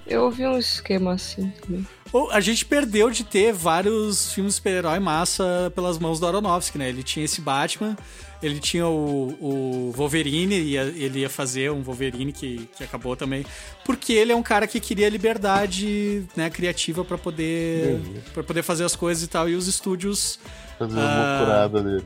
eu ouvi um esquema assim também. A gente perdeu de ter vários filmes super-herói massa pelas mãos do Aronofsky, né? Ele tinha esse Batman, ele tinha o, o Wolverine, e ele ia fazer um Wolverine que, que acabou também. Porque ele é um cara que queria liberdade né, criativa pra poder, pra poder fazer as coisas e tal. E os estúdios. Fazer uma dele.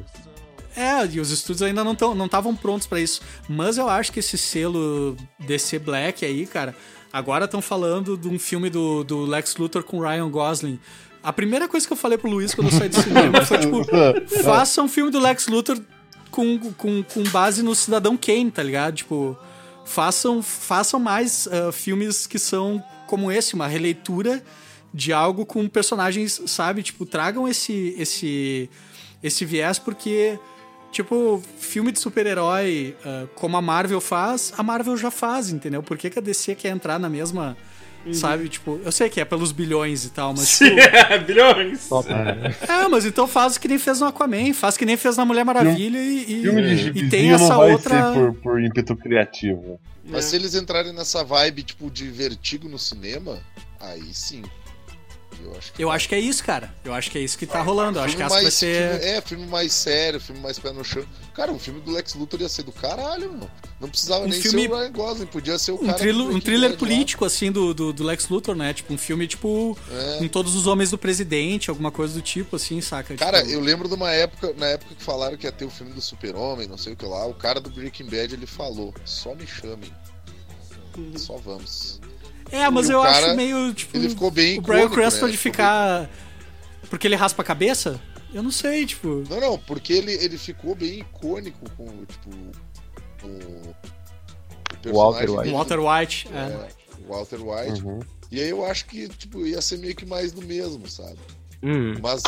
É, e os estúdios ainda não estavam não prontos pra isso. Mas eu acho que esse selo DC Black aí, cara, agora estão falando de um filme do, do Lex Luthor com Ryan Gosling. A primeira coisa que eu falei pro Luiz quando eu saí do cinema foi tipo: faça um filme do Lex Luthor com, com, com base no Cidadão Kane, tá ligado? Tipo, façam, façam mais ah, filmes que são como esse, uma releitura de algo com personagens, sabe? Tipo, tragam esse, esse, esse viés, porque, tipo, filme de super-herói, ah, como a Marvel faz, a Marvel já faz, entendeu? Por que, que a DC quer entrar na mesma. Sabe, tipo, eu sei que é pelos bilhões e tal, mas tipo, Bilhões. é, mas então faz que nem fez no Aquaman, faz que nem fez na Mulher Maravilha e, e, Filme de e gibizinho tem essa não vai outra. ser por, por ímpeto criativo. Mas se eles entrarem nessa vibe, tipo, de vertigo no cinema, aí sim. Eu acho que. Eu acho que é isso, cara. Eu acho que é isso que tá rolando. Eu acho que essa vai ser. filme- é, filme mais sério, filme mais pé no chão. Cara, um filme do Lex Luthor ia ser do caralho, mano. Não precisava Um nem filme- ser o Ryan Gosling, podia ser o Um, cara. trilo- um thriller lá. político, assim, do, do, do Lex Luthor, né? Tipo, um filme, tipo, É. com todos os homens do presidente, alguma coisa do tipo, assim, saca? Cara, Tipo, eu lembro de uma época, na época que falaram que ia ter o filme do Super-Homem, não sei o que lá, o cara do Breaking Bad ele falou: só me chamem. Só vamos. É, mas e eu cara, acho meio, tipo... Ele ficou bem o Brian Cranston né? de ficar... Porque ele raspa a cabeça? Eu não sei, tipo... Não, não, porque ele, ele ficou bem icônico com, tipo, o, o Walter White. Walter White, é. é, o Walter White. Uhum. E aí eu acho que, tipo, ia ser meio que mais do mesmo, sabe? Hum. Mas,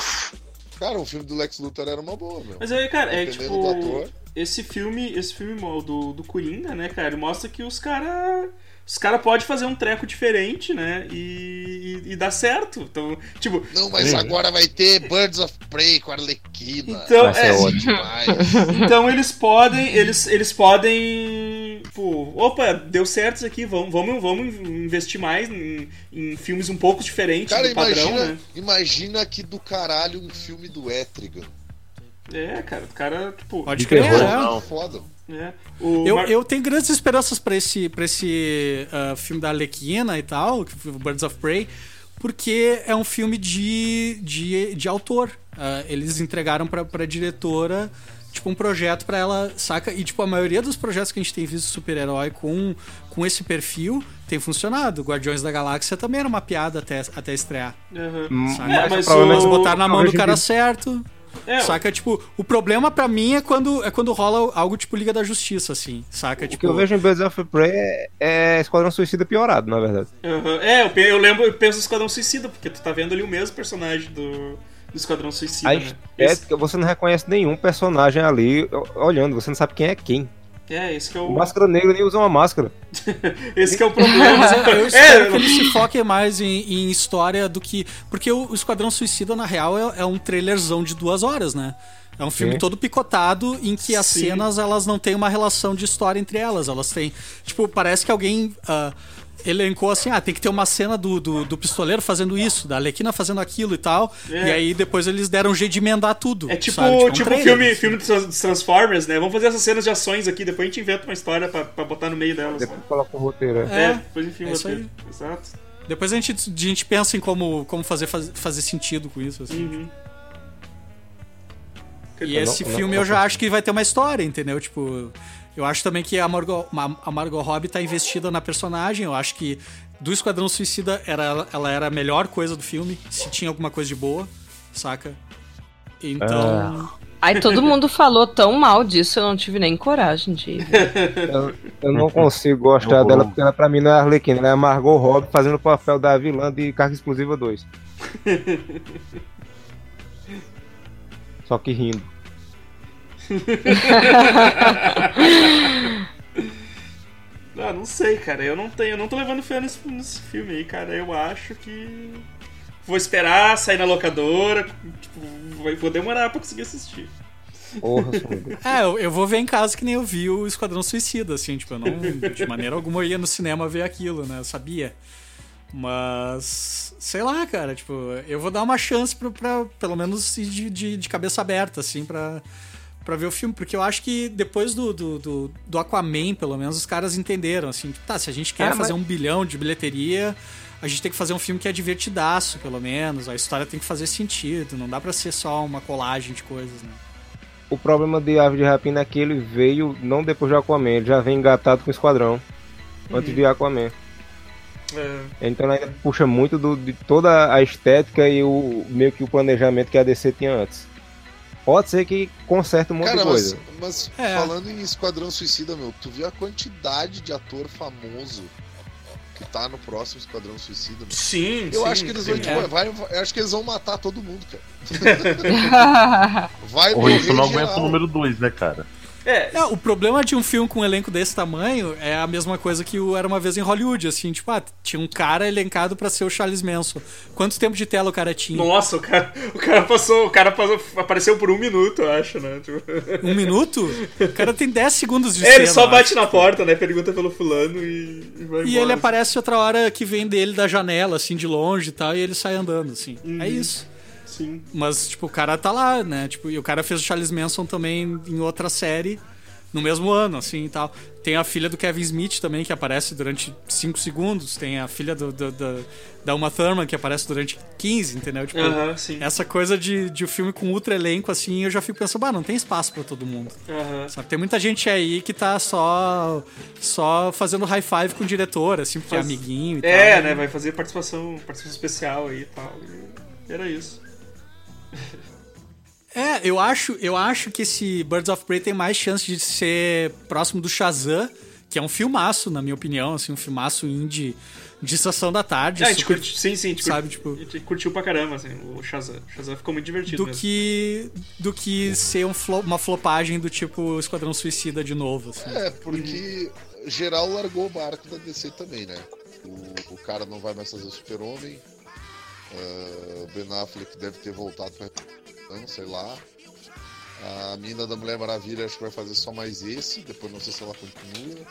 cara, o filme do Lex Luthor era uma boa, meu. Mas aí, cara, é tipo. do ator. Esse filme, esse filme do, do Coringa, né, cara, ele mostra que os caras. Os caras podem fazer um treco diferente, né? E, e, e dá certo. Então, tipo, Não, mas agora vai ter Birds of Prey com a Arlequina. Então, é, ótimo. Demais. então eles podem. Eles, eles podem. Tipo, opa, deu certo isso aqui, vamos, vamos, vamos investir mais em, em filmes um pouco diferentes Cara, do padrão, imagina, né? imagina que do caralho um filme do Etrigan. É, cara, o cara, tipo. Pode De crer, é. Não, foda. é. O Eu, Mar- eu tenho grandes esperanças pra esse, pra esse ah, filme da Arlequina e tal, Birds of Prey, porque é um filme de, de, de autor. Ah, eles entregaram pra, pra diretora tipo um projeto pra ela, saca? E tipo a maioria dos projetos que a gente tem visto de super-herói com, com esse perfil tem funcionado. Guardiões da Galáxia também era uma piada até, até estrear. Aham. Hum, Saca? É, mas o botaram na mão do cara certo. É, Saca, tipo, o problema pra mim é quando, é quando rola algo tipo Liga da Justiça, assim, saca? O tipo, que eu vejo em Birds of Prey é, é Esquadrão Suicida piorado, na verdade. aham. é eu, eu lembro, eu penso no Esquadrão Suicida, porque tu tá vendo ali o mesmo personagem do, do Esquadrão Suicida, A né? estética, você não reconhece nenhum personagem ali olhando, você não sabe quem é quem. É, esse que é O o, Máscara Negra nem usa uma máscara. esse que é o problema. Mas eu, eu espero que é, ele se foque mais em, em história do que. Porque o, Esquadrão Suicida, na real, é, é um trailerzão de duas horas, né? É um filme Sim. todo picotado em que as Sim. cenas elas não têm uma relação de história entre elas. Elas têm. Tipo, parece que alguém. ah, elencou assim, ah, tem que ter uma cena do, do, do pistoleiro fazendo isso, da Alequina fazendo aquilo e tal. É. E aí depois eles deram um jeito de emendar tudo. É tipo, sabe? um tipo trailer, filme, assim. filme dos Trans- dos Transformers, né? Vamos fazer essas cenas de ações aqui, depois a gente inventa uma história pra, pra botar no meio delas. Depois coloca o roteiro. é. É, É, depois enfim, é isso roteiro. Exato. Depois a gente, a gente pensa em como, como fazer, faz- fazer sentido com isso. Assim. Uhum. E esse não- filme não- eu já acho que vai ter uma história, entendeu? Tipo, eu acho também que a Margot, ma- a Margot Robbie tá investida na personagem. Eu acho que do Esquadrão Suicida era, ela era a melhor coisa do filme, se tinha alguma coisa de boa, saca? Então. Aí todo mundo falou tão mal disso, eu não tive nem coragem de ir. Eu, eu não consigo gostar dela porque ela pra mim não é Arlequina, ela é a Margot Robbie fazendo o papel da vilã de Carga Explosiva 2. Só que rindo. Ah, não sei, cara. Eu não tenho, eu não tô levando fé nesse, nesse filme aí, cara. Eu acho que. Vou esperar sair na locadora. Tipo, vai- vou demorar pra conseguir assistir. Porra. É, eu, eu vou ver em casa que nem eu vi o Esquadrão Suicida, assim, tipo, eu não, de maneira alguma eu ia no cinema ver aquilo, né? Eu sabia. Mas, sei lá, cara, tipo, eu vou dar uma chance pra, pra pelo menos ir de, de, de cabeça aberta, assim, pra, pra ver o filme, porque eu acho que depois do, do, do, do Aquaman, pelo menos, os caras entenderam, assim, tipo, tá, se a gente quer É, fazer mas- um bilhão de bilheteria, a gente tem que fazer um filme que é divertidaço, pelo menos, a história tem que fazer sentido, não dá pra ser só uma colagem de coisas, né? O problema de Ave de Rapina é que ele veio não depois de Aquaman, ele já vem engatado com o Esquadrão. Antes de Aquaman. É. Então ele ainda puxa muito do- de toda a estética e o meio que o planejamento que a DC tinha antes. Pode ser que conserte um monte Cara, de mas, coisa. mas É. falando em Esquadrão Suicida, meu, tu viu a quantidade de ator famoso que tá no próximo Esquadrão Suicida, meu? Sim, Eu sim, acho que eles sim. vão, tipo, É. vai, eu acho que eles vão matar todo mundo, cara. Vai Ou morrer isso não aguenta geral. o número 2, né, cara? É, o problema de um filme com um elenco desse tamanho é a mesma coisa que o Era Uma Vez em Hollywood, assim, tipo, ah, tinha um cara elencado pra ser o Charles Manson. Quanto tempo de tela o cara tinha? nossa, o cara, o cara passou, o cara passou, apareceu por um minuto, eu acho, né? Tipo, Um minuto? O cara tem 10 segundos de é, ele cena, só eu bate acho. na porta, né? Pergunta pelo fulano e, e vai E embora. ele aparece outra hora que vem dele da janela, assim, de longe e tal, e ele sai andando, assim. Uhum. É isso. Sim. Mas, tipo, o cara tá lá, né? Tipo, e o cara fez o Charles Manson também em outra série no mesmo ano, assim e tal. Tem a filha do Kevin Smith também, que aparece durante 5 segundos. Tem a filha do, do- do- da Uma Thurman, que aparece durante 15, entendeu? Tipo, essa coisa de, de um filme com ultra elenco, assim, eu já fico pensando, bah, não tem espaço pra todo mundo. Aham. Sabe? Tem muita gente aí que tá só só fazendo high five com o diretor, assim, porque é Faz- amiguinho e É, tal. né? Vai fazer participação, participação especial aí e tal. E era isso. É, eu acho, eu acho que esse Birds of Prey tem mais chance de ser próximo do Shazam, que é um filmaço, na minha opinião, assim, um filmaço indie de sessão da tarde, É, a gente super- curti, sim, sim, a gente sabe, curti- tipo- a gente curtiu pra caramba, assim, o Shazam. O Shazam ficou muito divertido do mesmo. que do que ser um flo- uma flopagem do tipo Esquadrão Suicida de novo, assim. É, porque geral largou o barco da DC também, né? O, o cara não vai mais fazer o Super-Homem. O Ben Affleck deve ter voltado pra. Sei lá. A mina da Mulher Maravilha acho que vai fazer só mais esse. Depois não sei se ela continua.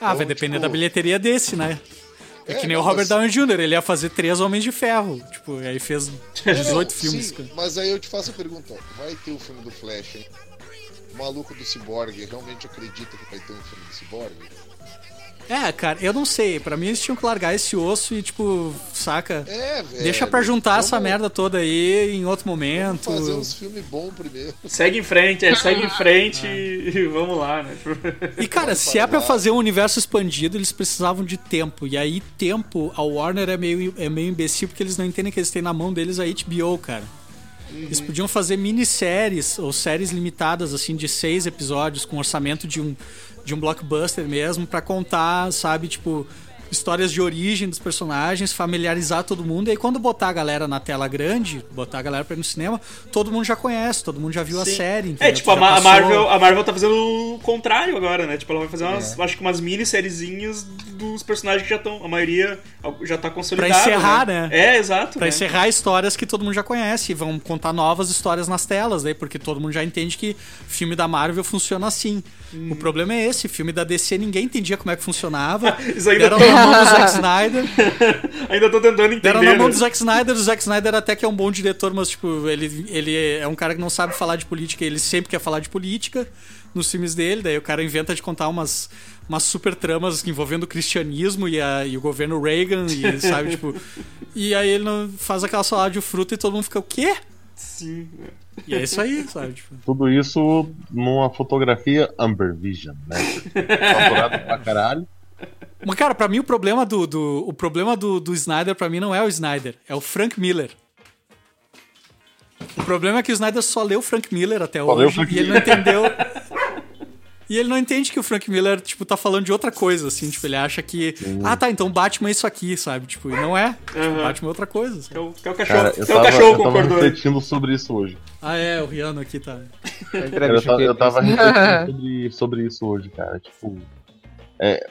Ah, vai Então, depender tipo, da bilheteria desse, né? É, É, que nem não, o Robert mas- Downey Jr., ele ia fazer três Homens de Ferro. Tipo, aí fez Não, 18 não, filmes. sim, mas aí eu te faço a pergunta: vai ter o filme do Flash, hein? O maluco do Cyborg realmente acredita que vai ter um filme do Cyborg? É, cara, eu não sei. Pra mim eles tinham que largar esse osso e, tipo, saca? É, velho. Deixa pra juntar essa vamos- merda toda aí em outro momento. Vamos fazer uns filmes bons primeiro. Segue em frente, é, segue em frente e vamos lá, né? E, cara, se é pra fazer um universo expandido, eles precisavam de tempo. E aí, tempo, a Warner é meio, é meio imbecil porque eles não entendem que eles têm na mão deles a HBO, cara. Eles podiam fazer minisséries ou séries limitadas, assim, de seis episódios, com orçamento de um, de um blockbuster mesmo, pra contar, sabe, tipo, histórias de origem dos personagens, familiarizar todo mundo. E aí, quando botar a galera na tela grande, botar a galera pra ir no cinema, todo mundo já conhece, todo mundo já viu a Sim. série. É, entendeu? tipo, a, Ma- a. Marvel, a Marvel tá fazendo o contrário agora, né? Tipo, ela vai fazer umas, É. acho que umas mini-sériezinhas dos personagens que já estão, a maioria já tá consolidada. Pra encerrar, né? É, exato. Pra né? encerrar histórias que todo mundo já conhece e vão contar novas histórias nas telas, né? Porque todo mundo já entende que filme da Marvel funciona assim. Hum. O problema é esse, filme da DC ninguém entendia como é que funcionava. Isso ainda Deram na mão do Zack Snyder. Ainda tô tentando entender. Deram na mão né? do Zack Snyder. O Zack Snyder até que é um bom diretor, mas tipo, ele, ele é um cara que não sabe falar de política, ele sempre quer falar de política nos filmes dele, daí o cara inventa de contar umas, umas super tramas envolvendo o cristianismo e, a- e o governo Reagan, e sabe, tipo. E aí ele não faz aquela salada de fruta e todo mundo fica, o quê? Sim. E é isso aí, sabe? Tipo, Tudo isso numa fotografia Amber Vision, né? Faturado pra caralho. Mas, cara, pra mim o problema do, do, o problema do, do Snyder, pra mim, não é o Snyder, é o Frank Miller. O problema é que o Snyder só leu o Frank Miller até o hoje Frank e ele não entendeu. E ele não entende que o Frank Miller, tipo, tá falando de outra coisa, assim, tipo, ele acha que. Ah, tá, então Batman é isso aqui, sabe? Tipo, e não é. Tipo, Aham. Batman é outra coisa. assim. Até o, até o cachorro, Cara, eu até o tava, cachorro eu tava concordou. refletindo sobre isso hoje. Ah, é, o Riano aqui tá. Eu, eu tava refletindo sobre, sobre isso hoje, cara. Tipo. é,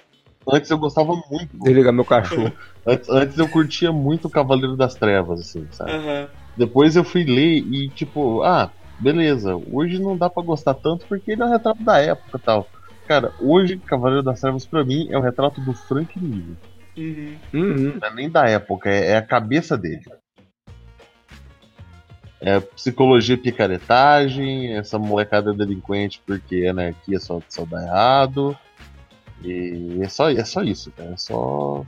antes eu gostava muito. Desliga meu cachorro. Antes, antes eu curtia muito o Cavaleiro das Trevas, assim, sabe? Aham. Depois eu fui ler e, tipo, ah, beleza, hoje não dá pra gostar tanto porque ele é um retrato da época e tal. Cara, hoje Cavaleiro das Trevas pra mim é o retrato do Frank Miller. Uhum. Uhum. Não é nem da época, é, é a cabeça dele. É psicologia picaretagem, essa molecada delinquente porque anarquia só, só dá errado. E é só, é só isso, cara. É só.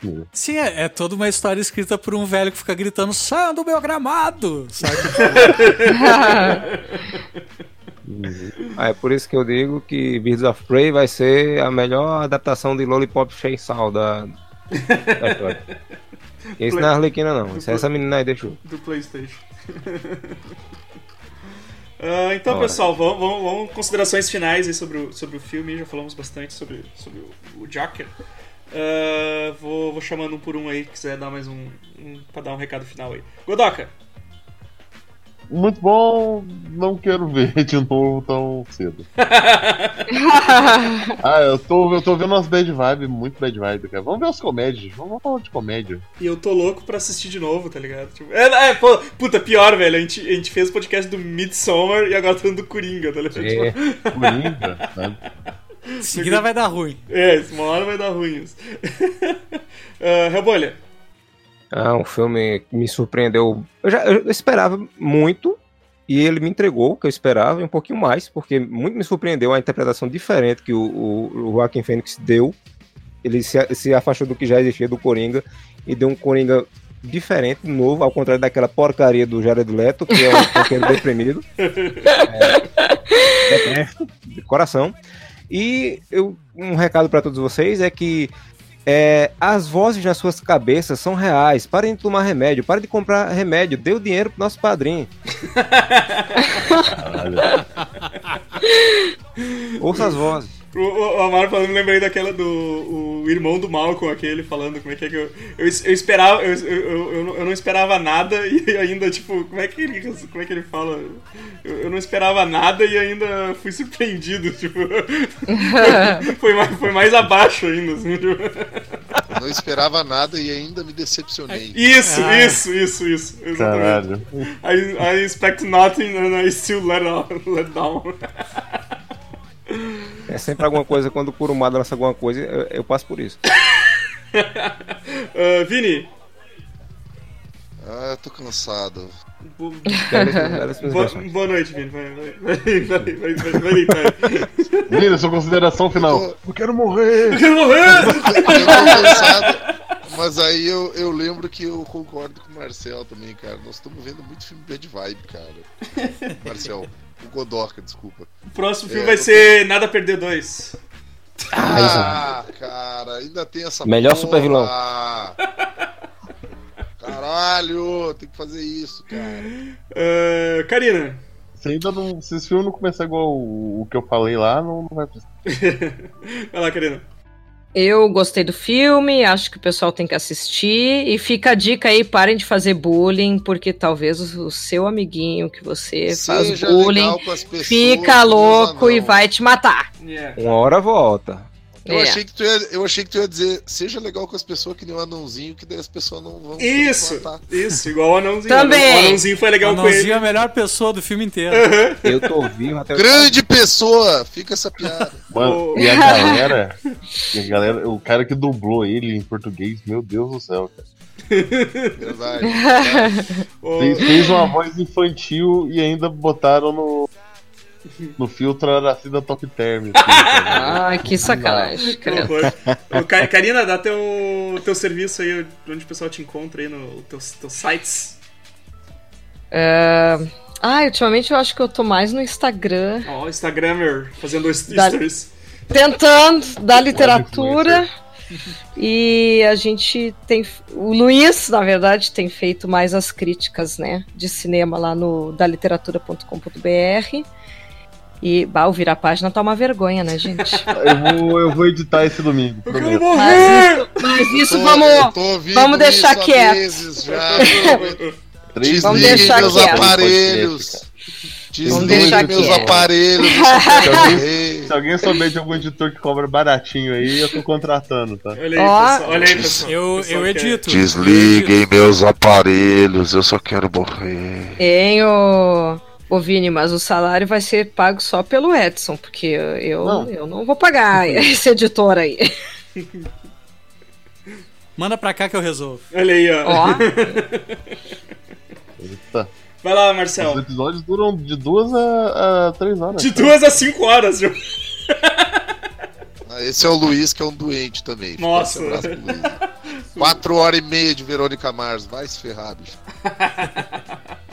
Que. Sim, é, é toda uma história escrita por um velho que fica gritando: saiam do meu gramado! Sabe? É por isso que eu digo que Birds of Prey vai ser a melhor adaptação de Lollipop Chainsaw da, da história. Isso não é Arlequina não, isso é essa menina aí deixou. do PlayStation. Ah, então, Ora. pessoal, vamos, vamos, vamos considerações finais aí sobre o, sobre o filme. Já falamos bastante sobre, sobre o, o Joker. Ah, vou, vou chamando um por um aí, que quiser dar mais um, um. pra dar um recado final aí. Godoka! Muito bom, não quero ver de novo tão cedo. Ah, eu tô, eu tô vendo umas bad vibe, muito bad vibe, cara. Vamos ver as comédias, vamos falar de comédia. E eu tô louco pra assistir de novo, tá ligado? Tipo, é, é, pô, puta, pior, velho. A gente, a gente fez o podcast do Midsommar e agora tá falando do Coringa, tá ligado? É. Coringa? Em seguida vai dar ruim. É, uma hora vai dar ruim isso. uh, Rebolha. Ah, um filme que me surpreendeu. Eu já eu esperava muito e ele me entregou o que eu esperava e um pouquinho mais, porque muito me surpreendeu a interpretação diferente que o, o, o Joaquin Phoenix deu. Ele se, se afastou do que já existia do Coringa e deu um Coringa diferente, novo, ao contrário daquela porcaria do Jared Leto, que é um pouquinho deprimido. É, detesto, de coração. E eu, um recado para todos vocês é que é, as vozes nas suas cabeças são reais. Parem de tomar remédio, parem de comprar remédio, dê o dinheiro pro nosso padrinho. Ouça as vozes. O, o, o Amaro falando, me lembrei daquela do o irmão do Malcolm, aquele, falando como é que é que eu. Eu, eu esperava. Eu, eu, eu, eu não- esperava nada e ainda, tipo, como é que ele, como é que ele fala? Eu, eu não esperava nada e ainda fui surpreendido, tipo. foi, mais, foi mais abaixo ainda, assim, tipo. Eu não esperava nada e ainda me decepcionei. Isso, Ah. isso, isso, isso. Exatamente. Caralho. I, I expect nothing and I still let, let down. É sempre alguma coisa, quando o Kurumada lança alguma coisa, eu, eu passo por isso. Uh, Vini, Ah, eu tô cansado. bo- boa, noite, Vini. Vai, vai, vai, vai, vai, vai. Menina, sua consideração final. Eu quero morrer. Eu quero morrer! Eu tô cansado. Mas aí eu, eu lembro que eu concordo com o Marcel também, cara. Nós estamos vendo muito filme bad vibe, cara. Marcel, o Godoka, desculpa. O próximo filme É, vai eu ser Nada a Perder 2. Ah, cara, ainda tem essa Melhor porra. super vilão. Caralho, tem que fazer isso, cara. Uh, Karina. Se ainda não. Se esse filme não começar igual o, o que eu falei lá, não, não vai precisar. Vai lá, Karina. Eu gostei do filme, acho que o pessoal tem que assistir. E fica a dica aí, parem de fazer bullying, porque talvez o, seu amiguinho que você faz Seja bullying com as pessoas, fica louco e vai te matar. Yeah. Uma hora volta. Eu, É. achei que tu ia, eu achei que tu ia dizer, seja legal com as pessoas que nem um anãozinho, que daí as pessoas não vão Isso, isso, igual o anãozinho. Também. O anãozinho foi legal o com ele. Anãozinho é a melhor pessoa do filme inteiro. Eu tô vivo até o Grande pessoa! Fica essa piada. Mano, Oh. e a galera. E a galera. O cara que dublou ele em português, meu Deus do céu, cara. Verdade. verdade. Ô, Fez, fez uma voz infantil e ainda botaram no. No filtro Aracida Top Term. assim. Ai, que sacanagem. que Ka- Karina, dá teu, teu serviço aí, onde o pessoal te encontra aí, no teus, teus sites. É, Ah, ultimamente eu acho que eu tô mais no Instagram, Ó, Instagrammer, fazendo stories. tentando da literatura. E a gente tem. O Luiz, na verdade, tem feito mais as críticas, né? De cinema lá no daliteratura.com.br. E, bah, o virar página tá uma vergonha, né, gente? Eu vou, eu vou editar esse domingo, Eu quero morrer! Mas isso Tô- vamos. eu tô ouvindo vamos deixar quieto. Vamos deixar meus quieto. aparelhos. Vamos Desliguem deixar meus quieto. aparelhos. eu só quero morrer. Se alguém souber de algum editor que cobra baratinho aí, eu tô contratando, tá? Olha aí, Ó. pessoal. Olha aí, pessoal. Eu, eu edito. Desliguem meus aparelhos, eu só quero morrer. Hein, ô, ô Vini, mas o salário vai ser pago só pelo Edson, porque eu, Não. eu não vou pagar esse editor aí. Manda pra cá que eu resolvo. Olha aí, ó. Ó, Eita. Vai lá, Os Marcel. episódios duram de duas a, a três horas. De duas a cinco horas, viu? Ah, Esse é o Luiz, que é um doente também. Nossa. Quatro horas e meia de Verônica Mars. Vai se ferrar, bicho.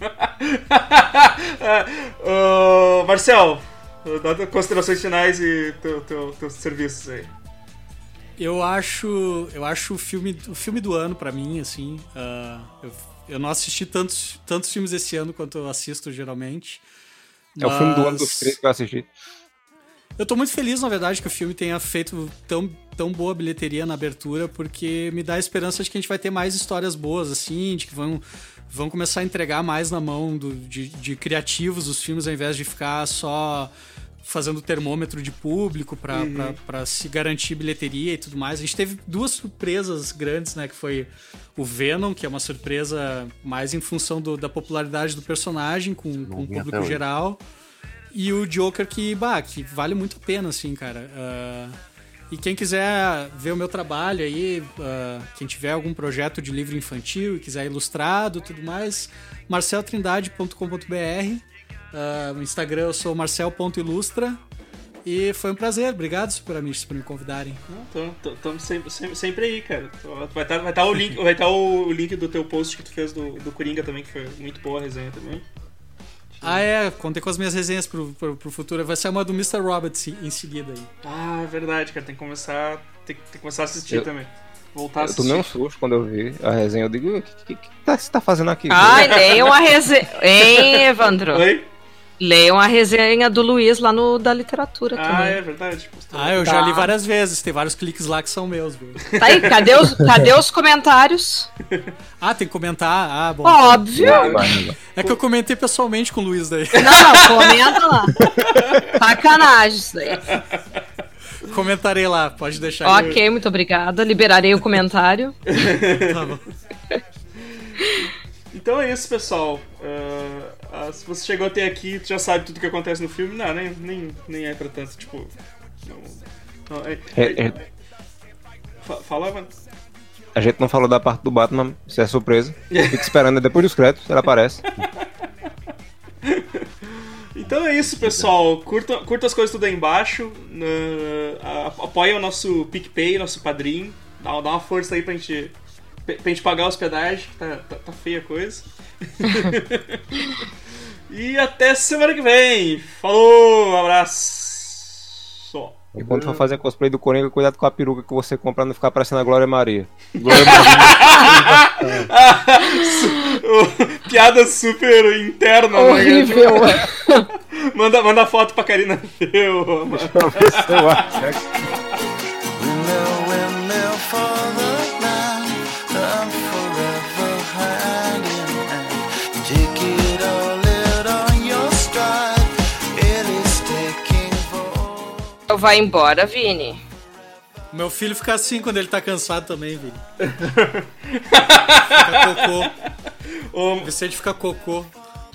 Ô, Marcel, dá considerações finais e teu, teu, teus serviços aí. Eu acho, eu acho o filme, o filme do ano pra mim, assim. ah, eu, eu não assisti tantos, tantos filmes esse ano quanto eu assisto geralmente. É o filme do ano mas dos três que eu assisti. Eu tô muito feliz, na verdade, que o filme tenha feito tão, tão boa bilheteria na abertura, porque me dá a esperança de que a gente vai ter mais histórias boas, assim, de que vão, vão começar a entregar mais na mão do- de, de criativos os filmes, ao invés de ficar só fazendo termômetro de público pra Uhum. se garantir bilheteria e tudo mais. A gente teve duas surpresas grandes, né? Que foi o Venom, que é uma surpresa mais em função do- da popularidade do personagem com, com o público geral. E o Joker que, bah, que vale muito a pena, assim, cara. Ah, e quem quiser ver o meu trabalho aí, ah, quem tiver algum projeto de livro infantil e quiser ilustrado tudo mais, marceltrindade.com.br. Ah, no Instagram eu sou marcel.ilustra. E foi um prazer, obrigado Super Amigos por me convidarem. Estamos sempre, sempre, sempre aí, cara. Vai estar vai tá o, link, vai tá o link do teu post que tu fez do, do Coringa também, que foi muito boa a resenha também. Ah, é, contei com as minhas resenhas pro, pro, pro futuro. Vai ser uma do Mr. Roberts em seguida aí. Ah, é verdade, cara. Tem que começar, tem, que- tem que começar a assistir Eu- também. Voltar a Eu assistir. tomei um susto quando eu vi a resenha. Eu digo, o que, que, que tá- você tá fazendo aqui? ai, leiam a resenha. Hein, Evandro? Oi? Leiam a resenha do Luiz lá no da literatura Ah, também. é verdade. Ah, eu já Tá. li várias vezes, tem vários cliques lá que são meus, viu? Tá aí, cadê os, cadê os comentários? Ah, tem que comentar? Ah, bom. Óbvio. É que eu comentei pessoalmente com o Luiz daí. Não, não, comenta lá. Sacanagem isso daí. Comentarei lá, pode deixar. Ok, muito obrigada. Liberarei o comentário. Tá bom. Então é isso, pessoal. Ah, ah, se você chegou até aqui, tu já sabe tudo que acontece no filme. Não, nem, nem, nem é pra tanto. Tipo. Não, não, é- É, é, fa- Fala, mano. a gente não falou da parte do Batman, isso é surpresa. Fica esperando depois dos créditos, ela aparece. Então é isso, pessoal. Curta, curta as coisas tudo aí embaixo. a- apoia o nosso PicPay, nosso padrinho. Dá, dá uma força aí pra gente, pra gente pagar a hospedagem, que tá, tá, tá feia a coisa. e até semana que vem. Falou, abraço. E quando for fazer cosplay do Coringa, cuidado com a peruca que você compra pra não ficar parecendo a Glória Maria. Piada super interna, né? Horrível. Manda, manda foto pra Karina ver, ô, mano. Eu acho. Windmill, windmill for the Vai embora, Vini. Meu filho fica assim quando ele tá cansado também, Vini. fica cocô. Ô, O Vicente fica cocô.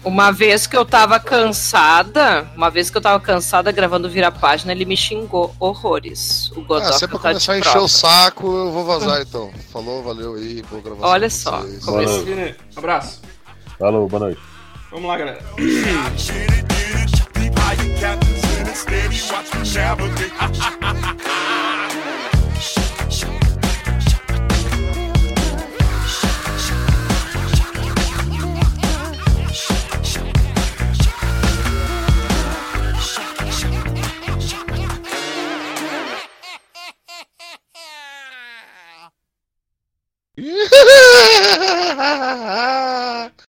Uma vez que eu tava cansada, uma vez que eu tava cansada gravando Vira Página, ele me xingou horrores. O Ah, Godoka se é pra tá de começar a encher prova. o saco, eu vou vazar então. Falou, valeu aí, boa gravação. Olha só, Valeu, esse- Vini. Abraço. Falou, boa noite. Vamos lá, galera. steady, watch me navigate.